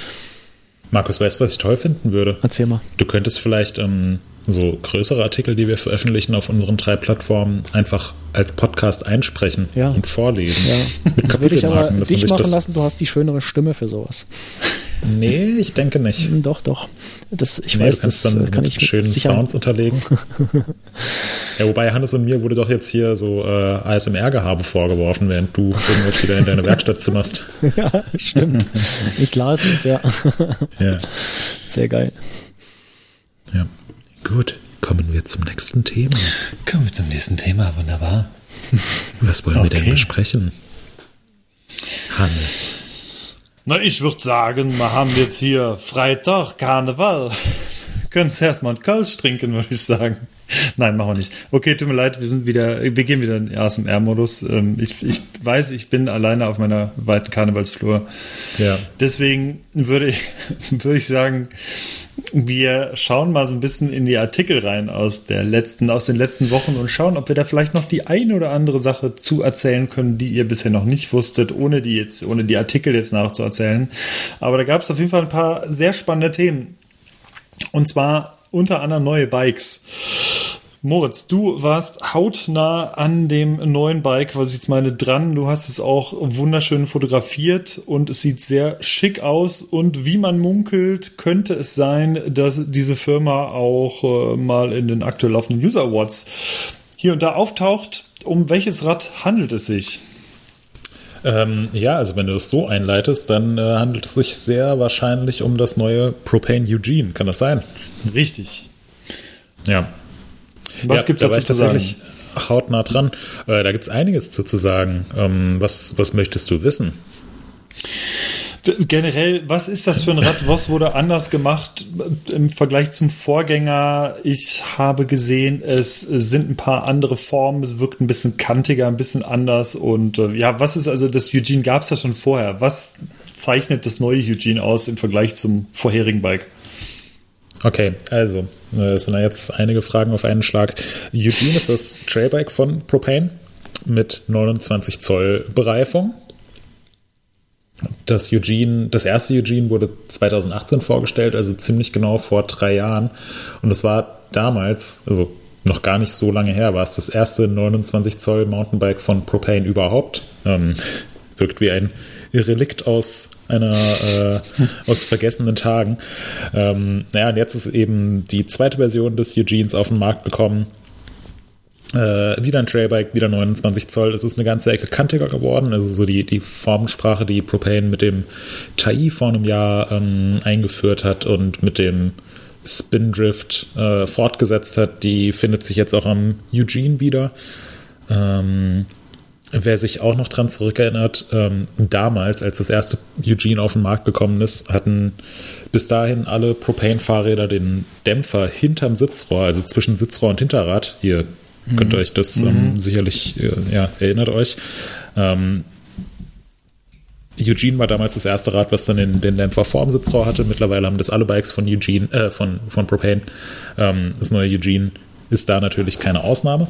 Markus, weißt du, was ich toll finden würde? Erzähl mal. Du könntest vielleicht ähm, so größere Artikel, die wir veröffentlichen auf unseren drei Plattformen, einfach als Podcast einsprechen Ja. und vorlesen. Ja, Mit das würde ich aber dich machen lassen. Du hast die schönere Stimme für sowas. Nee, ich denke nicht. Hm, Doch, doch. Das, ich Nee, weiß, du kannst das dann äh, kann mit ich schönen. Sounds unterlegen. ja, wobei Hannes und mir wurde doch jetzt hier so äh, ASMR-Gehabe vorgeworfen, während du irgendwas wieder in deine Werkstatt zimmerst. ja, stimmt. ich las es, ja. Ja, Sehr geil. ja. Gut. kommen wir zum nächsten Thema. Kommen wir zum nächsten Thema, wunderbar. Was wollen wir denn Okay. besprechen? Hannes. Na, ich würde sagen, wir haben jetzt hier Freitag, Karneval. Können zuerst mal einen Kölsch trinken, würde ich sagen. Nein, machen wir nicht. Okay, tut mir leid, wir sind wieder, wir gehen wieder in den ASMR-Modus. Ähm, Ich, ich weiß, ich bin alleine auf meiner weiten Karnevalsflur. Ja. Deswegen würde ich, würde ich sagen, wir schauen mal so ein bisschen in die Artikel rein aus der letzten, aus den letzten Wochen und schauen, ob wir da vielleicht noch die eine oder andere Sache zu erzählen können, die ihr bisher noch nicht wusstet, ohne die jetzt, ohne die Artikel jetzt nachzuerzählen. Aber da gab es auf jeden Fall ein paar sehr spannende Themen. Und zwar unter anderem neue Bikes. Moritz, du warst hautnah an dem neuen Bike, was ich jetzt meine, dran. Du hast es auch wunderschön fotografiert und es sieht sehr schick aus. Und wie man munkelt, könnte es sein, dass diese Firma auch äh, mal in den aktuell laufenden User Awards hier und da auftaucht. Um welches Rad handelt es sich? Ähm, ja, also wenn du es so einleitest, dann äh, handelt es sich sehr wahrscheinlich um das neue Propane Eugene. Kann das sein? Richtig. Ja. Was ja, gibt's dazu zu sagen? hautnah dran. Äh, da gibt es einiges zu, zu sagen. Ähm, was, was möchtest du wissen? Generell, was ist das für ein Rad? Was wurde anders gemacht im Vergleich zum Vorgänger? Ich habe gesehen, es sind ein paar andere Formen, es wirkt ein bisschen kantiger, ein bisschen anders. Und äh, ja, was ist also das Eugene gab es ja schon vorher? Was zeichnet das neue Eugene aus im Vergleich zum vorherigen Bike? Okay, also, äh, es sind jetzt einige Fragen auf einen Schlag. Eugene ist das Trailbike von Propane mit 29 Zoll Bereifung. Das Eugene, das erste Eugene wurde 2018 vorgestellt, also ziemlich genau vor drei Jahren. Und das war damals, also noch gar nicht so lange her, war es das erste 29 Zoll Mountainbike von Propane überhaupt. Ähm, wirkt wie ein Relikt aus einer äh, aus vergessenen Tagen. Ähm, naja, und jetzt ist eben die zweite Version des Eugenes auf den Markt gekommen. Äh, wieder ein Trailbike, wieder 29 Zoll. Es ist eine ganze Ecke kantiger geworden. Also so die, die Formensprache, die Propane mit dem Tai vor einem Jahr ähm, eingeführt hat und mit dem Spindrift äh, fortgesetzt hat, die findet sich jetzt auch am Eugene wieder. Ähm, Wer sich auch noch dran zurückerinnert, ähm, damals, als das erste Eugene auf den Markt gekommen ist, hatten bis dahin alle Propane-Fahrräder den Dämpfer hinterm Sitzrohr, also zwischen Sitzrohr und Hinterrad. Ihr könnt euch das ähm, sicherlich, äh, ja, erinnert euch. Ähm, Eugene war damals das erste Rad, was dann den, den Dämpfer vorm Sitzrohr hatte. Mittlerweile haben das alle Bikes von Eugene, äh, von, von Propane. Ähm, das neue Eugene ist da natürlich keine Ausnahme.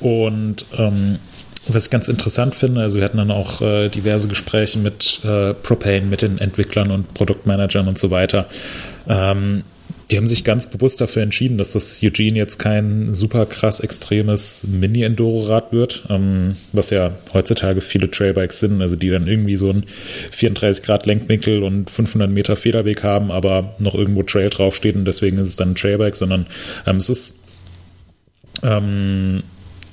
Und ähm, was ich ganz interessant finde, also wir hatten dann auch äh, diverse Gespräche mit äh, Propane, mit den Entwicklern und Produktmanagern und so weiter. Ähm, die haben sich ganz bewusst dafür entschieden, dass das Eugene jetzt kein super krass extremes Mini-Enduro-Rad wird, ähm, was ja heutzutage viele Trailbikes sind, also die dann irgendwie so einen 34 Grad Lenkwinkel und 500 Meter Federweg haben, aber noch irgendwo Trail draufsteht und deswegen ist es dann ein Trailbike, sondern ähm, es ist ähm,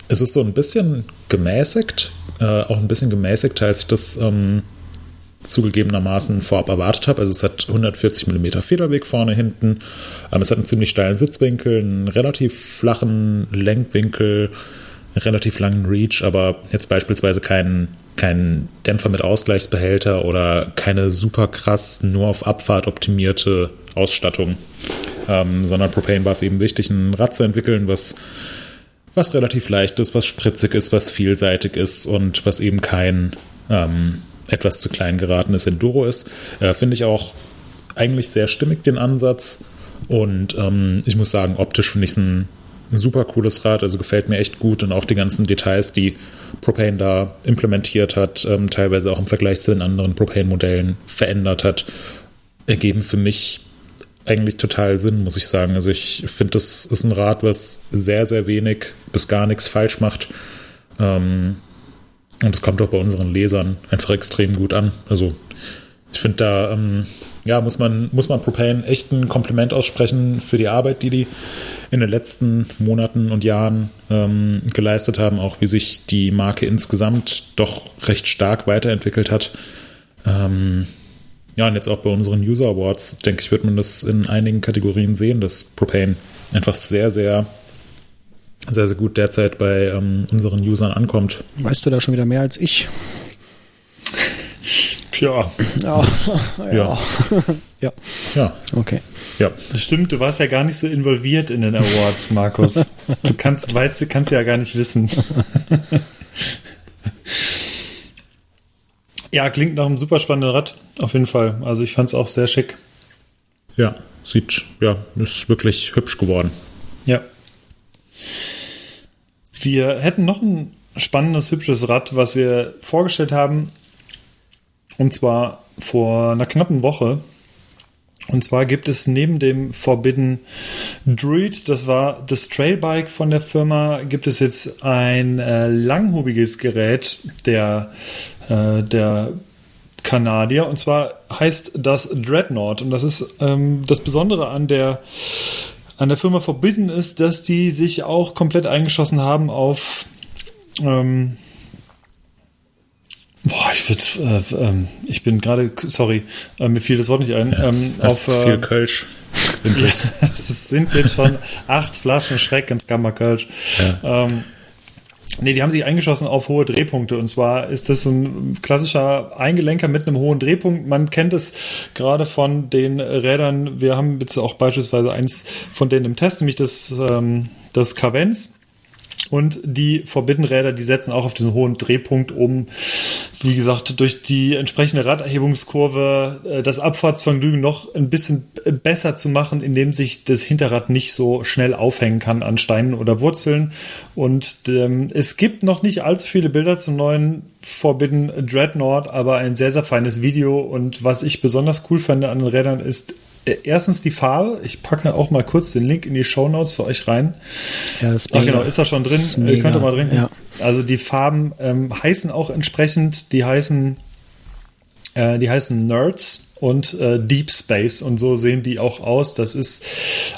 es ist so ein bisschen gemäßigt, äh, auch ein bisschen gemäßigter, als ich das ähm, zugegebenermaßen vorab erwartet habe. Also es hat 140 mm Federweg vorne, hinten. Ähm, es hat einen ziemlich steilen Sitzwinkel, einen relativ flachen Lenkwinkel, einen relativ langen Reach, aber jetzt beispielsweise keinen keinen Dämpfer mit Ausgleichsbehälter oder keine super krass nur auf Abfahrt optimierte Ausstattung, ähm, sondern Propane war es eben wichtig, ein Rad zu entwickeln, was was relativ leicht ist, was spritzig ist, was vielseitig ist und was eben kein ähm, etwas zu klein geratenes Enduro ist. Äh, Finde ich auch eigentlich sehr stimmig den Ansatz. Und ähm, ich muss sagen, optisch finde ich es ein super cooles Rad, also gefällt mir echt gut und auch die ganzen Details, die Propane da implementiert hat, ähm, teilweise auch im Vergleich zu den anderen Propane-Modellen verändert hat, ergeben für mich eigentlich total Sinn, muss ich sagen. Also ich finde, das ist ein Rad, was sehr, sehr wenig bis gar nichts falsch macht. Ähm, und das kommt auch bei unseren Lesern einfach extrem gut an. Also ich finde, da ähm, ja, muss man, muss man Propane echt ein Kompliment aussprechen für die Arbeit, die die in den letzten Monaten und Jahren ähm, geleistet haben, auch wie sich die Marke insgesamt doch recht stark weiterentwickelt hat. Ähm, ja, und jetzt auch bei unseren User Awards, denke ich, wird man das in einigen Kategorien sehen, dass Propane einfach sehr, sehr, sehr, sehr gut derzeit bei ähm, unseren Usern ankommt. Weißt du da schon wieder mehr als ich? Tja, Ja. Ja. ja. Ja, Okay. ja. das stimmt, du warst ja gar nicht so involviert in den Awards, Markus. Du kannst, weißt du, kannst ja gar nicht wissen. Ja, klingt nach einem super spannenden Rad, auf jeden Fall. Also ich fand es auch sehr schick. Ja, sieht, ja, ist wirklich hübsch geworden. Ja. Wir hätten noch ein spannendes, hübsches Rad, was wir vorgestellt haben. Und zwar vor einer knappen Woche. Und zwar gibt es neben dem Forbidden Druid, das war das Trailbike von der Firma, gibt es jetzt ein äh, langhubiges Gerät der, äh, der Kanadier. Und zwar heißt das Dreadnought. Und das ist ähm, das Besondere an der an der Firma Forbidden ist, dass die sich auch komplett eingeschossen haben auf ähm, Boah, ich würde, äh, ähm, ich bin gerade, sorry, äh, mir fiel das Wort nicht ein. Ähm, Das ist auf, viel äh, Kölsch. Es sind jetzt schon acht Flaschen Schreck ins Kammerkölsch. Ähm, nee, die haben sich eingeschossen auf hohe Drehpunkte. Und zwar ist das ein klassischer Eingelenker mit einem hohen Drehpunkt. Man kennt es gerade von den Rädern. Wir haben jetzt auch beispielsweise eins von denen im Test, nämlich das, ähm, das Cavenz. Und die Forbidden-Räder, die setzen auch auf diesen hohen Drehpunkt, um, wie gesagt, durch die entsprechende Raderhebungskurve äh, das Abfahrtsvergnügen noch ein bisschen besser zu machen, indem sich das Hinterrad nicht so schnell aufhängen kann an Steinen oder Wurzeln. Und ähm, es gibt noch nicht allzu viele Bilder zum neuen Forbidden Dreadnought, aber ein sehr, sehr feines Video. Und was ich besonders cool fand an den Rädern ist, Erstens die Farbe. Ich packe auch mal kurz den Link in die Show Notes für euch rein. Ja, das ist Ach mega. genau, ist da schon drin. Ist Äh. Könnt ihr mal drin. Ja. Also die Farben ähm, heißen auch entsprechend, die heißen, äh, die heißen Nerds und äh, Deep Space und so sehen die auch aus. Das ist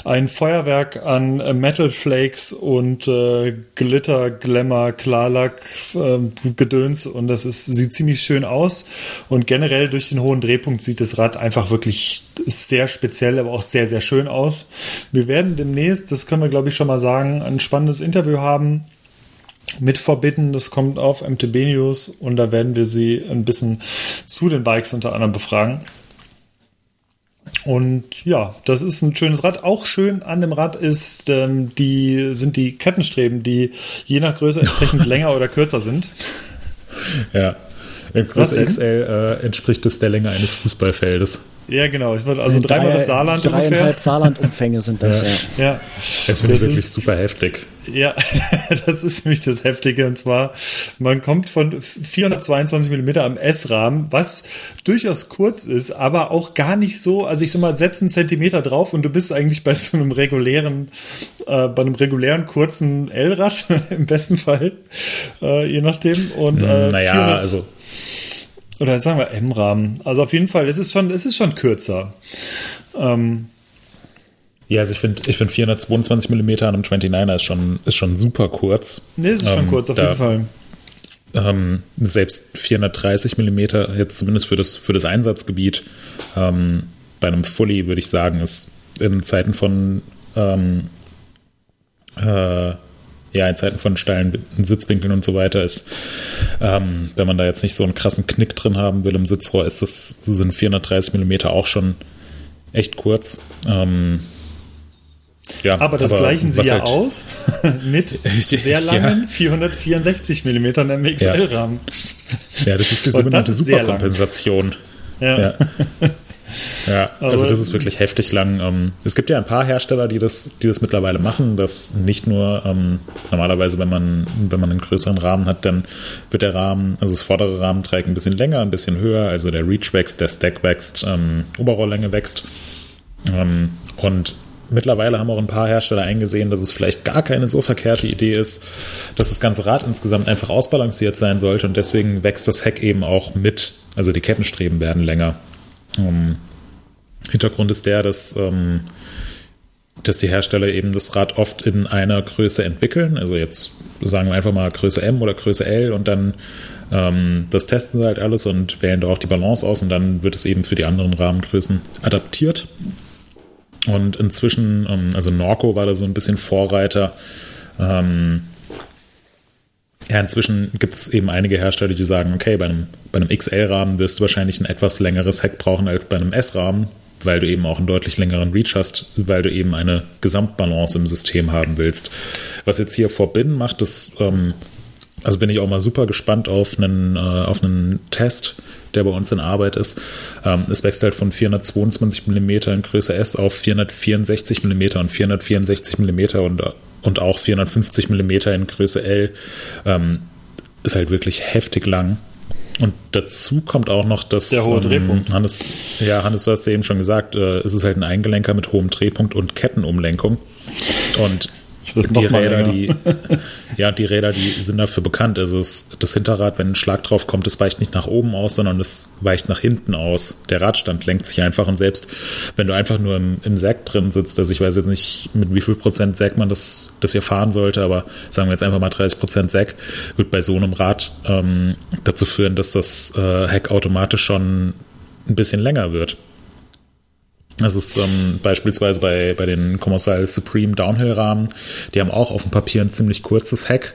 ein Feuerwerk an äh, Metal Flakes und äh, Glitter, Glamour, Klarlack, äh, Gedöns und das ist, sieht ziemlich schön aus und generell durch den hohen Drehpunkt sieht das Rad einfach wirklich sehr speziell, aber auch sehr, sehr schön aus. Wir werden demnächst, das können wir glaube ich schon mal sagen, ein spannendes Interview haben mit Forbidden. Das kommt auf MTB News und da werden wir sie ein bisschen zu den Bikes unter anderem befragen. Und ja, das ist ein schönes Rad. Auch schön an dem Rad ist, ähm, die sind die Kettenstreben, die je nach Größe entsprechend länger oder kürzer sind. Ja. Im Größe? XL äh, entspricht es der Länge eines Fußballfeldes. Ja, genau. Ich wollte also dreimal Drei- das Saarland Dreieinhalb ungefähr. Saarland-Umfänge sind das, Ja. ja. Ja, Das finde ich Das wirklich ist- super heftig. Ja, das ist nämlich das Heftige. Und zwar, man kommt von 422 mm am S-Rahmen, was durchaus kurz ist, aber auch gar nicht so, also ich sag mal, setz einen Zentimeter drauf und du bist eigentlich bei so einem regulären, äh, bei einem regulären kurzen L-Rad, im besten Fall, äh, je nachdem. Und, äh, naja, 400 also oder sagen wir M-Rahmen. Also auf jeden Fall, es ist schon, es ist schon kürzer. Ähm, Ja, also ich finde ich find 422 mm an einem 29er ist schon, ist schon super kurz. nee, es ist schon Ähm, kurz, auf da- jeden Fall. Ähm, selbst 430 mm, jetzt zumindest für das, für das Einsatzgebiet, ähm, bei einem Fully würde ich sagen, ist in Zeiten von ähm, äh, ja, in Zeiten von steilen Sitzwinkeln und so weiter ist, ähm, wenn man da jetzt nicht so einen krassen Knick drin haben will im Sitzrohr, ist das, sind 430 mm auch schon echt kurz. Ähm, ja, Aber das gleichen sie ja halt- aus mit sehr langen 464 mm im XL-Rahmen. Ja, das ist die sogenannte. Superkompensation. Ja. Ja. Ja, also das ist wirklich heftig lang. Ähm, Es gibt ja ein paar Hersteller, die das, die das mittlerweile machen, dass nicht nur ähm, normalerweise, wenn man, wenn man einen größeren Rahmen hat, dann wird der Rahmen, also das vordere Rahmenträg ein bisschen länger, ein bisschen höher, also der Reach wächst, der Stack wächst, ähm, Oberrohrlänge wächst. Ähm, und mittlerweile haben auch ein paar Hersteller eingesehen, dass es vielleicht gar keine so verkehrte Idee ist, dass das ganze Rad insgesamt einfach ausbalanciert sein sollte und deswegen wächst das Heck eben auch mit. Also die Kettenstreben werden länger. Ähm, Hintergrund ist der, dass, ähm, dass die Hersteller eben das Rad oft in einer Größe entwickeln. Also jetzt sagen wir einfach mal Größe M oder Größe L und dann ähm, das testen sie halt alles und wählen da auch die Balance aus und dann wird es eben für die anderen Rahmengrößen adaptiert. Und inzwischen, ähm, also Norco war da so ein bisschen Vorreiter. Ähm, ja, inzwischen gibt es eben einige Hersteller, die sagen, okay, bei einem, bei einem XL-Rahmen wirst du wahrscheinlich ein etwas längeres Heck brauchen als bei einem S-Rahmen, weil du eben auch einen deutlich längeren Reach hast, weil du eben eine Gesamtbalance im System haben willst. Was jetzt hier Forbidden macht, das, ähm, also bin ich auch mal super gespannt auf einen, äh, auf einen Test, der bei uns in Arbeit ist. Ähm, es wechselt von 422 mm in Größe S auf 464 mm und 464 mm und und auch 450 mm in Größe L. Ähm, ist halt wirklich heftig lang. Und dazu kommt auch noch, dass Der hohe ähm, Drehpunkt. Hannes, ja, Hannes, du hast ja eben schon gesagt, äh, es ist halt ein Eingelenker mit hohem Drehpunkt und Kettenumlenkung. Und Wird die mal Räder, die, ja, die Räder, die sind dafür bekannt. Also es, das Hinterrad, wenn ein Schlag drauf kommt, das weicht nicht nach oben aus, sondern es weicht nach hinten aus. Der Radstand lenkt sich einfach und selbst wenn du einfach nur im, im Sack drin sitzt, also ich weiß jetzt nicht, mit wie viel Prozent Sack man das, das hier fahren sollte, aber sagen wir jetzt einfach mal 30 Prozent Sack, wird bei so einem Rad ähm, dazu führen, dass das äh, Heck automatisch schon ein bisschen länger wird. Das ist ähm, beispielsweise bei, bei den Kommissal Supreme Downhill-Rahmen. Die haben auch auf dem Papier ein ziemlich kurzes Heck.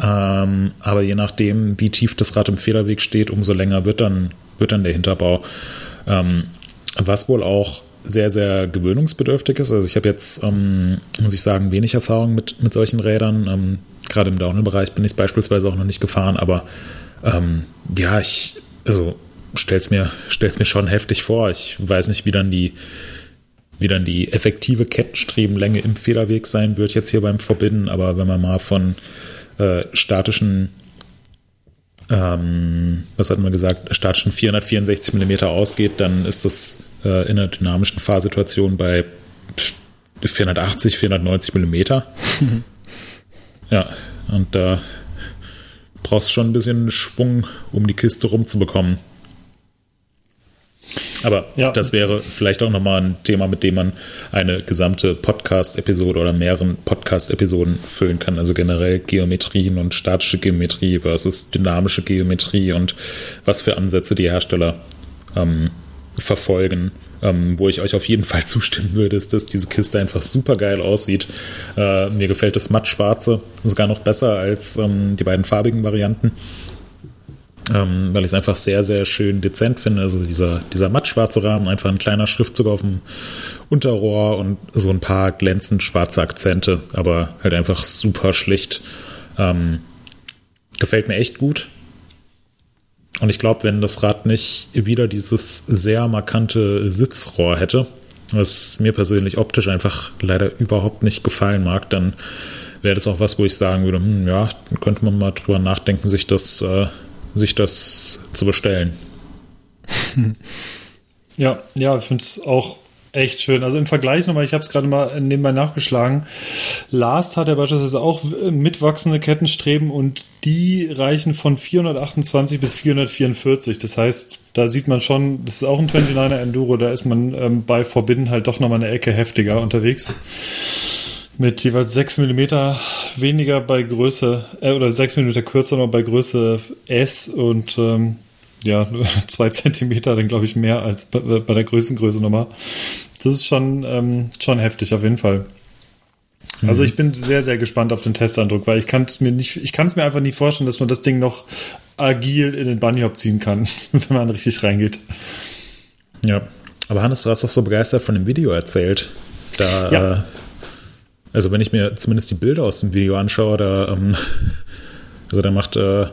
Ähm, aber je nachdem, wie tief das Rad im Federweg steht, umso länger wird dann, wird dann der Hinterbau. Ähm, was wohl auch sehr, sehr gewöhnungsbedürftig ist. Also ich habe jetzt, ähm, muss ich sagen, wenig Erfahrung mit, mit solchen Rädern. Ähm, Gerade im Downhill-Bereich bin ich beispielsweise auch noch nicht gefahren, aber ähm, ja, ich, also stell's mir, stell's mir schon heftig vor. Ich weiß nicht, wie dann die, wie dann die effektive Kettenstrebenlänge im Federweg sein wird jetzt hier beim Forbidden, aber wenn man mal von äh, statischen, ähm, was hat man gesagt, statischen 464 mm ausgeht, dann ist das äh, in einer dynamischen Fahrsituation bei 480, 490 mm. ja, und da brauchst du schon ein bisschen Schwung, um die Kiste rumzubekommen. Aber Ja. das wäre vielleicht auch nochmal ein Thema, mit dem man eine gesamte Podcast-Episode oder mehreren Podcast-Episoden füllen kann. Also generell Geometrien und statische Geometrie versus dynamische Geometrie und was für Ansätze die Hersteller ähm, verfolgen. Ähm, wo ich euch auf jeden Fall zustimmen würde, ist, dass diese Kiste einfach super geil aussieht. Äh, mir gefällt das matt-schwarze sogar noch besser als ähm, die beiden farbigen Varianten ähm, weil ich es einfach sehr, sehr schön dezent finde. Also dieser, dieser mattschwarze Rahmen, einfach ein kleiner Schriftzug auf dem Unterrohr und so ein paar glänzend schwarze Akzente, aber halt einfach super schlicht. Ähm, gefällt mir echt gut. Und ich glaube, wenn das Rad nicht wieder dieses sehr markante Sitzrohr hätte, was mir persönlich optisch einfach leider überhaupt nicht gefallen mag, dann wäre das auch was, wo ich sagen würde, hm, ja, könnte man mal drüber nachdenken, sich das, äh, sich das zu bestellen. Ja, ja, ich finde es auch echt schön. Also im Vergleich nochmal, ich habe es gerade mal nebenbei nachgeschlagen. Last hat ja beispielsweise auch äh, mitwachsende Kettenstreben und die reichen von 428 bis 444. Das heißt, da sieht man schon, das ist auch ein 29er Enduro, da ist man ähm, bei Forbidden halt doch nochmal eine Ecke heftiger unterwegs. Mit jeweils 6 mm weniger bei Größe, äh, oder 6 mm kürzer noch bei Größe S und ähm, ja, zwei Zentimeter, dann glaube ich mehr als bei, bei der Größengröße nochmal. Das ist schon, ähm, schon heftig, auf jeden Fall. Also ich bin sehr, sehr gespannt auf den Testeindruck, weil ich kann es mir nicht, ich kann es mir einfach nie vorstellen, dass man das Ding noch agil in den Bunny Hop ziehen kann, wenn man richtig reingeht. Ja. Aber Hannes, du hast doch so begeistert von dem Video erzählt. Da, Ja. äh, also wenn ich mir zumindest die Bilder aus dem Video anschaue, da, ähm, also der macht, äh,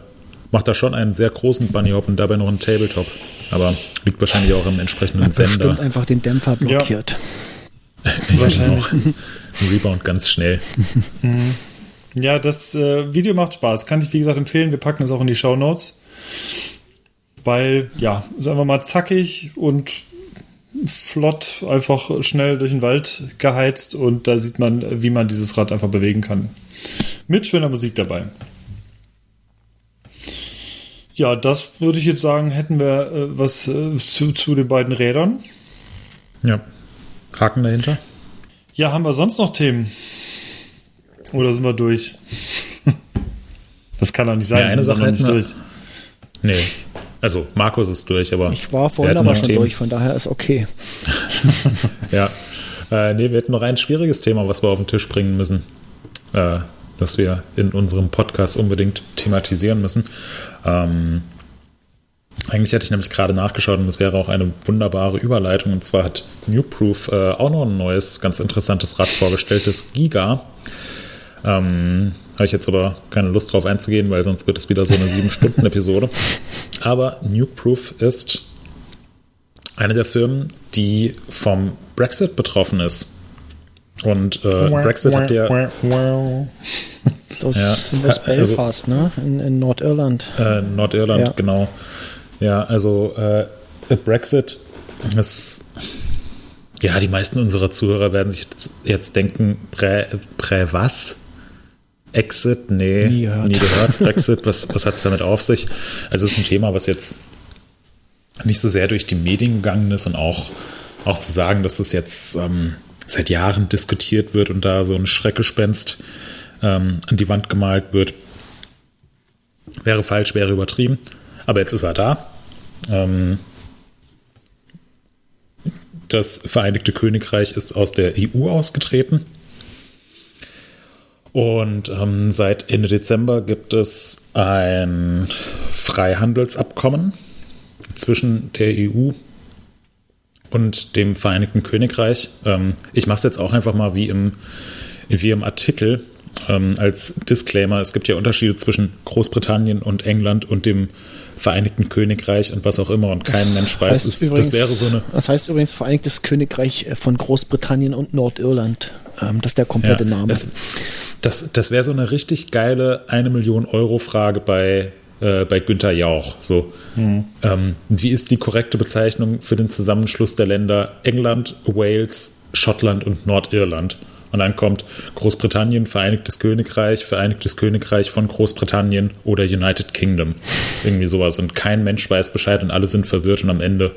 macht da schon einen sehr großen Bunny Hop und dabei noch einen Tabletop. Aber liegt wahrscheinlich auch im entsprechenden Bestimmt Sender. einfach den Dämpfer blockiert. Wahrscheinlich. Ein Rebound ganz schnell. Ja, das äh, Video macht Spaß. Kann ich, wie gesagt, empfehlen. Wir packen es auch in die Show Notes. Weil, ja, ist einfach mal zackig und flott, einfach schnell durch den Wald geheizt und da sieht man, wie man dieses Rad einfach bewegen kann. Mit schöner Musik dabei. Ja, das würde ich jetzt sagen, hätten wir äh, was äh, zu, zu den beiden Rädern. Ja. Haken dahinter. Ja, haben wir sonst noch Themen? Oder sind wir durch? Das kann doch nicht sein. Ja, eine Sache hätten wir- durch. Nee. Also Markus ist durch, aber Ich war vorhin aber noch schon Themen. durch, von daher ist okay. Ja. Äh, nee, wir hätten noch ein schwieriges Thema, was wir auf den Tisch bringen müssen, äh, das wir in unserem Podcast unbedingt thematisieren müssen. Ähm, eigentlich hätte ich nämlich gerade nachgeschaut und es wäre auch eine wunderbare Überleitung. Und zwar hat Newproof äh, auch noch ein neues, ganz interessantes Rad vorgestellt, das Giga. Ähm, Habe ich jetzt aber keine Lust drauf einzugehen, weil sonst wird es wieder so eine 7-Stunden-Episode. Aber Nukeproof ist eine der Firmen, die vom Brexit betroffen ist. Und äh, Brexit habt ihr. Das, Ja, das also- Belfast, ne? In, in Nordirland. Äh, Nordirland, Ja. genau. Ja, also äh, Brexit ist. Ja, die meisten unserer Zuhörer werden sich jetzt- jetzt denken, Prä, Prä was? Exit? Nee, Nie gehört. nie gehört. Brexit, was, was hat es damit auf sich? Also es ist ein Thema, was jetzt nicht so sehr durch die Medien gegangen ist und auch, auch zu sagen, dass es jetzt ähm, seit Jahren diskutiert wird und da so ein Schreckgespenst ähm, an die Wand gemalt wird, wäre falsch, wäre übertrieben. Aber jetzt ist er da. Ähm, das Vereinigte Königreich ist aus der EU ausgetreten. Und ähm, seit Ende Dezember gibt es ein Freihandelsabkommen zwischen der EU und dem Vereinigten Königreich. Ähm, ich mache es jetzt auch einfach mal wie im, wie im Artikel ähm, als Disclaimer. Es gibt ja Unterschiede zwischen Großbritannien und England und dem Vereinigten Königreich und was auch immer und kein Mensch weiß. Es, übrigens- das wäre so eine. Das heißt übrigens Vereinigtes Königreich von Großbritannien und Nordirland. Ähm, das ist der komplette Name. Es, das das wäre so eine richtig geile eine Million Euro Frage bei, äh, bei Günther Jauch. So, Hm. ähm, wie ist die korrekte Bezeichnung für den Zusammenschluss der Länder England, Wales, Schottland und Nordirland? Und dann kommt Großbritannien, Vereinigtes Königreich, Vereinigtes Königreich von Großbritannien oder United Kingdom. Irgendwie sowas. Und kein Mensch weiß Bescheid und alle sind verwirrt und am Ende,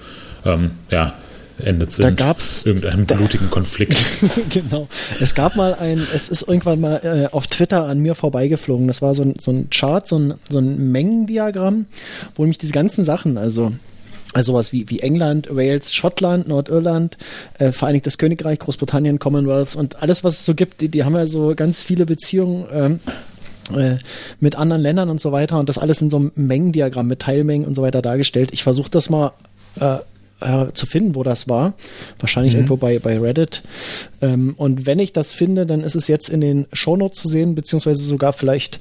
ähm, ja, endet es Da in gab's- irgendeinem blutigen Konflikt. genau. Es gab mal ein, es ist irgendwann mal äh, auf Twitter an mir vorbeigeflogen. Das war so ein, so ein Chart, so ein, so ein Mengendiagramm, wo nämlich diese ganzen Sachen, also also sowas wie, wie England, Wales, Schottland, Nordirland, äh, Vereinigtes Königreich, Großbritannien, Commonwealth und alles, was es so gibt, die, die haben ja so ganz viele Beziehungen ähm, äh, mit anderen Ländern und so weiter und das alles in so einem Mengendiagramm mit Teilmengen und so weiter dargestellt. Ich versuche das mal äh, äh, zu finden, wo das war. Wahrscheinlich irgendwo bei, bei Reddit. Ähm, und wenn ich das finde, dann ist es jetzt in den Shownotes zu sehen, beziehungsweise sogar vielleicht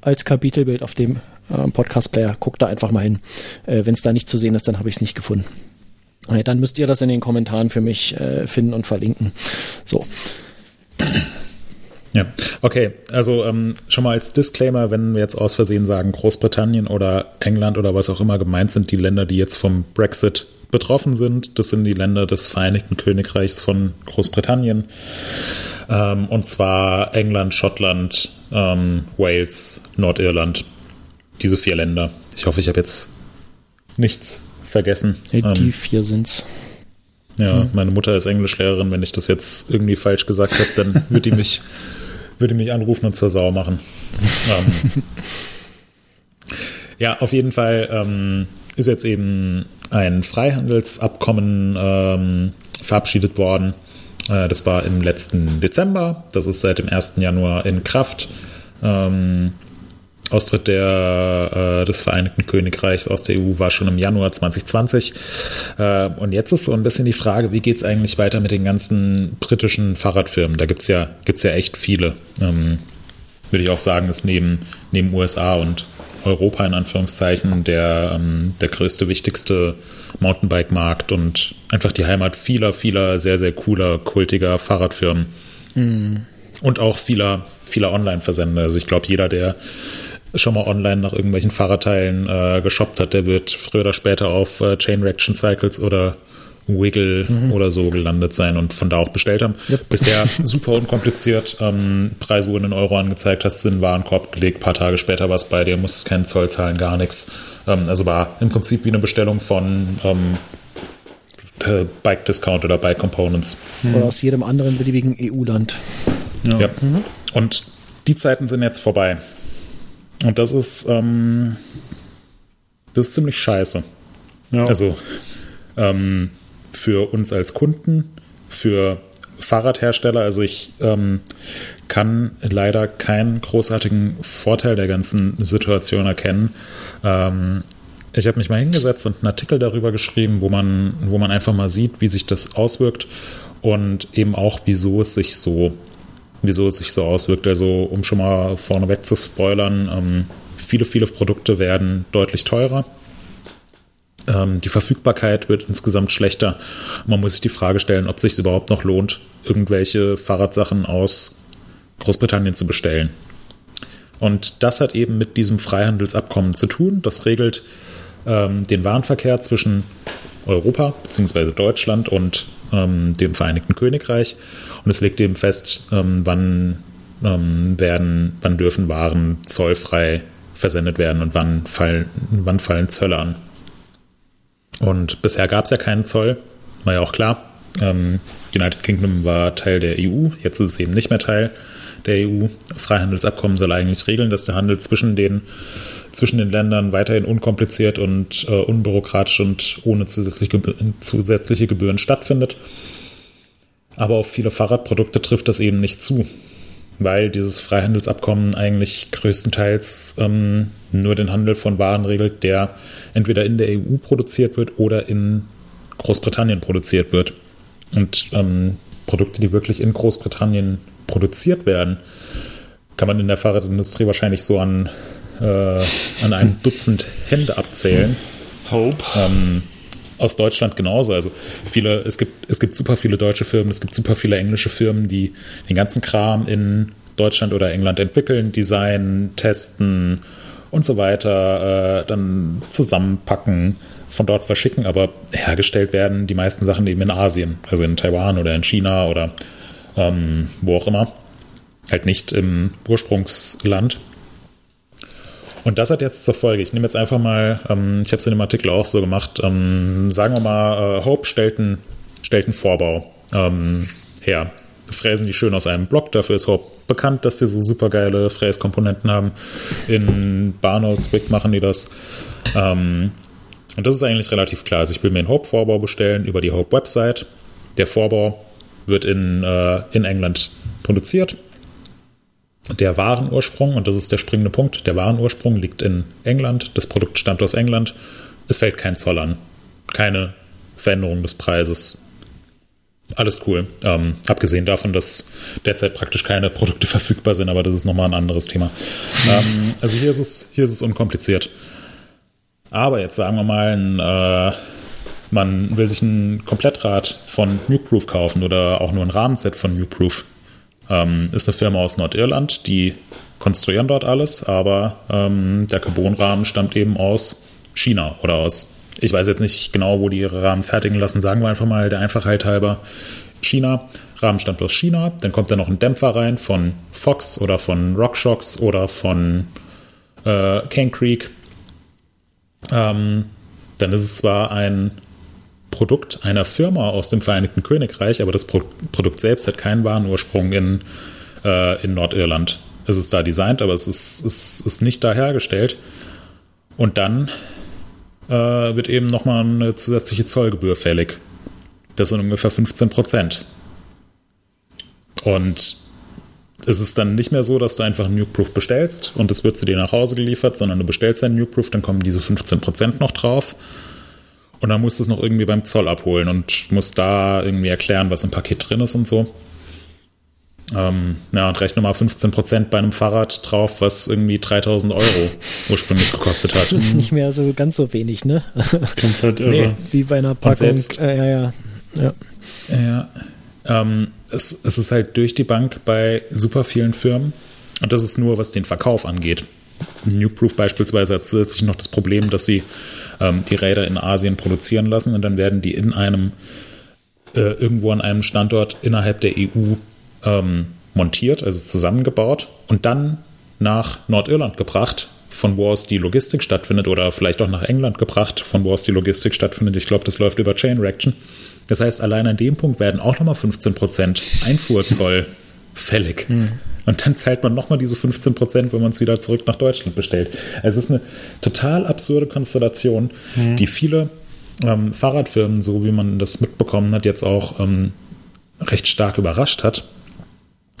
als Kapitelbild auf dem äh, Podcast-Player. Guckt da einfach mal hin. Äh, wenn es da nicht zu sehen ist, dann habe ich es nicht gefunden. Äh, dann müsst ihr das in den Kommentaren für mich äh, finden und verlinken. So. Ja, okay. Also ähm, schon mal als Disclaimer, wenn wir jetzt aus Versehen sagen, Großbritannien oder England oder was auch immer gemeint sind, die Länder, die jetzt vom Brexit betroffen sind, das sind die Länder des Vereinigten Königreichs von Großbritannien. Ähm, und zwar England, Schottland, ähm, Wales, Nordirland. Diese vier Länder. Ich hoffe, ich habe jetzt nichts vergessen. Äh, Ähm, Die vier sind's. ja, meine Mutter ist Englischlehrerin. Wenn ich das jetzt irgendwie falsch gesagt habe, dann wird die mich, würde die mich anrufen und zur Sau machen. ähm, ja, auf jeden Fall ähm, ist jetzt eben ein Freihandelsabkommen ähm, verabschiedet worden. Äh, das war im letzten Dezember. Das ist seit dem 1. Januar in Kraft. Ähm, Austritt der, äh, des Vereinigten Königreichs aus der EU war schon im Januar 2020. Äh, und jetzt ist so ein bisschen die Frage, wie geht es eigentlich weiter mit den ganzen britischen Fahrradfirmen? Da gibt es ja, gibt's ja echt viele. Ähm, würde ich auch sagen, ist neben, neben USA und Europa in Anführungszeichen der, ähm, der größte, wichtigste Mountainbike-Markt und einfach die Heimat vieler, vieler sehr, sehr cooler, kultiger Fahrradfirmen. Und auch vieler, vieler Online-Versender. Also ich glaube, jeder, der schon mal online nach irgendwelchen Fahrradteilen äh, geshoppt hat, der wird früher oder später auf äh, Chain Reaction Cycles oder Wiggle oder so gelandet sein und von da auch bestellt haben. Bisher super unkompliziert. Ähm, Preise wurden in Euro angezeigt, hast du in den Warenkorb gelegt, paar Tage später war es bei dir, musstest keinen Zoll zahlen, gar nichts. Ähm, also war im Prinzip wie eine Bestellung von ähm, äh, Bike Discount oder Bike Components. Oder aus jedem anderen beliebigen EU-Land. Ja. Und die Zeiten sind jetzt vorbei. Und das ist, ähm, das ist ziemlich scheiße. Ja. Also ähm, für uns als Kunden, für Fahrradhersteller. Also ich ähm, kann leider keinen großartigen Vorteil der ganzen Situation erkennen. Ähm, ich habe mich mal hingesetzt und einen Artikel darüber geschrieben, wo man, wo man einfach mal sieht, wie sich das auswirkt und eben auch, wieso es sich so, wieso es sich so auswirkt. Also, um schon mal vorneweg zu spoilern, ähm, viele, viele Produkte werden deutlich teurer. Ähm, die Verfügbarkeit wird insgesamt schlechter. Man muss sich die Frage stellen, ob es sich überhaupt noch lohnt, irgendwelche Fahrradsachen aus Großbritannien zu bestellen. Und das hat eben mit diesem Freihandelsabkommen zu tun. Das regelt ähm, den Warenverkehr zwischen Europa bzw. Deutschland und ähm, dem Vereinigten Königreich. Und es legt eben fest, ähm, wann ähm, werden, wann dürfen Waren zollfrei versendet werden und wann fallen, wann fallen Zölle an. Und bisher gab es ja keinen Zoll, war ja auch klar. Ähm, United Kingdom war Teil der EU, jetzt ist es eben nicht mehr Teil der EU. Freihandelsabkommen soll eigentlich regeln, dass der Handel zwischen den, zwischen den Ländern weiterhin unkompliziert und äh, unbürokratisch und ohne zusätzliche, zusätzliche Gebühren stattfindet. Aber auf viele Fahrradprodukte trifft das eben nicht zu, weil dieses Freihandelsabkommen eigentlich größtenteils ähm, nur den Handel von Waren regelt, der entweder in der EU produziert wird oder in Großbritannien produziert wird. Und ähm, Produkte, die wirklich in Großbritannien produziert werden, kann man in der Fahrradindustrie wahrscheinlich so an, äh, an einem Dutzend Hände abzählen. Hope. Ähm, aus Deutschland genauso. Also viele, es gibt, es gibt super viele deutsche Firmen, es gibt super viele englische Firmen, die den ganzen Kram in Deutschland oder England entwickeln, designen, testen und so weiter, äh, dann zusammenpacken, von dort verschicken, aber hergestellt werden die meisten Sachen eben in Asien, also in Taiwan oder in China oder ähm, wo auch immer. Halt nicht im Ursprungsland. Und das hat jetzt zur Folge, ich nehme jetzt einfach mal, ähm, ich habe es in dem Artikel auch so gemacht, ähm, sagen wir mal, äh, Hope stellt einen, stellt einen Vorbau ähm, her. Fräsen die schön aus einem Block, dafür ist Hope bekannt, dass sie so super geile Fräskomponenten haben. In Barnolds Wick machen die das. Ähm, und das ist eigentlich relativ klar. Also ich will mir einen Hope-Vorbau bestellen über die Hope-Website. Der Vorbau wird in, äh, in England produziert. Der Warenursprung, und das ist der springende Punkt, der Warenursprung liegt in England, das Produkt stammt aus England. Es fällt kein Zoll an, keine Veränderung des Preises. Alles cool. Ähm, abgesehen davon, dass derzeit praktisch keine Produkte verfügbar sind, aber das ist nochmal ein anderes Thema. ähm, also hier ist, es, hier ist es unkompliziert. Aber jetzt sagen wir mal, ein, äh, man will sich ein Komplettrad von Nukeproof kaufen oder auch nur ein Rahmenset von Nukeproof. Ähm, ist eine Firma aus Nordirland, die konstruieren dort alles, aber ähm, der Carbonrahmen stammt eben aus China oder aus, ich weiß jetzt nicht genau, wo die ihre Rahmen fertigen lassen, sagen wir einfach mal der Einfachheit halber China. Rahmen stammt aus China, dann kommt da noch ein Dämpfer rein von Fox oder von RockShox oder von äh, Cane Creek. Ähm, dann ist es zwar ein Produkt einer Firma aus dem Vereinigten Königreich, aber das Pro Produkt selbst hat keinen Warenursprung in, äh, in Nordirland. Es ist da designt, aber es ist, es ist nicht da hergestellt. Und dann äh, wird eben nochmal eine zusätzliche Zollgebühr fällig. Das sind ungefähr 15 Prozent. Und es ist dann nicht mehr so, dass du einfach ein Nukeproof bestellst und es wird zu dir nach Hause geliefert, sondern du bestellst ein Nukeproof, dann kommen diese 15 Prozent noch drauf. Und dann musst du es noch irgendwie beim Zoll abholen und musst da irgendwie erklären, was im Paket drin ist und so. Ähm, ja, und rechne mal 15% bei einem Fahrrad drauf, was irgendwie 3000 Euro ursprünglich gekostet hat. Das ist nicht mehr so ganz so wenig, ne? Komplett irre. Nee, wie bei einer Packung. selbst- Äh, ja, ja, ja. Ja, ähm, es, es ist halt durch die Bank bei super vielen Firmen. Und das ist nur, was den Verkauf angeht. Nukeproof beispielsweise hat zusätzlich noch das Problem, dass sie ähm, die Räder in Asien produzieren lassen und dann werden die in einem, äh, irgendwo an einem Standort innerhalb der EU ähm, montiert, also zusammengebaut und dann nach Nordirland gebracht, von wo aus die Logistik stattfindet oder vielleicht auch nach England gebracht, von wo aus die Logistik stattfindet. Ich glaube, das läuft über Chain Reaction. Das heißt, allein an dem Punkt werden auch nochmal 15% Einfuhrzoll fällig. Und dann zahlt man nochmal diese 15%, wenn man es wieder zurück nach Deutschland bestellt. Also es ist eine total absurde Konstellation, die viele ähm, Fahrradfirmen, so wie man das mitbekommen hat, jetzt auch ähm, recht stark überrascht hat.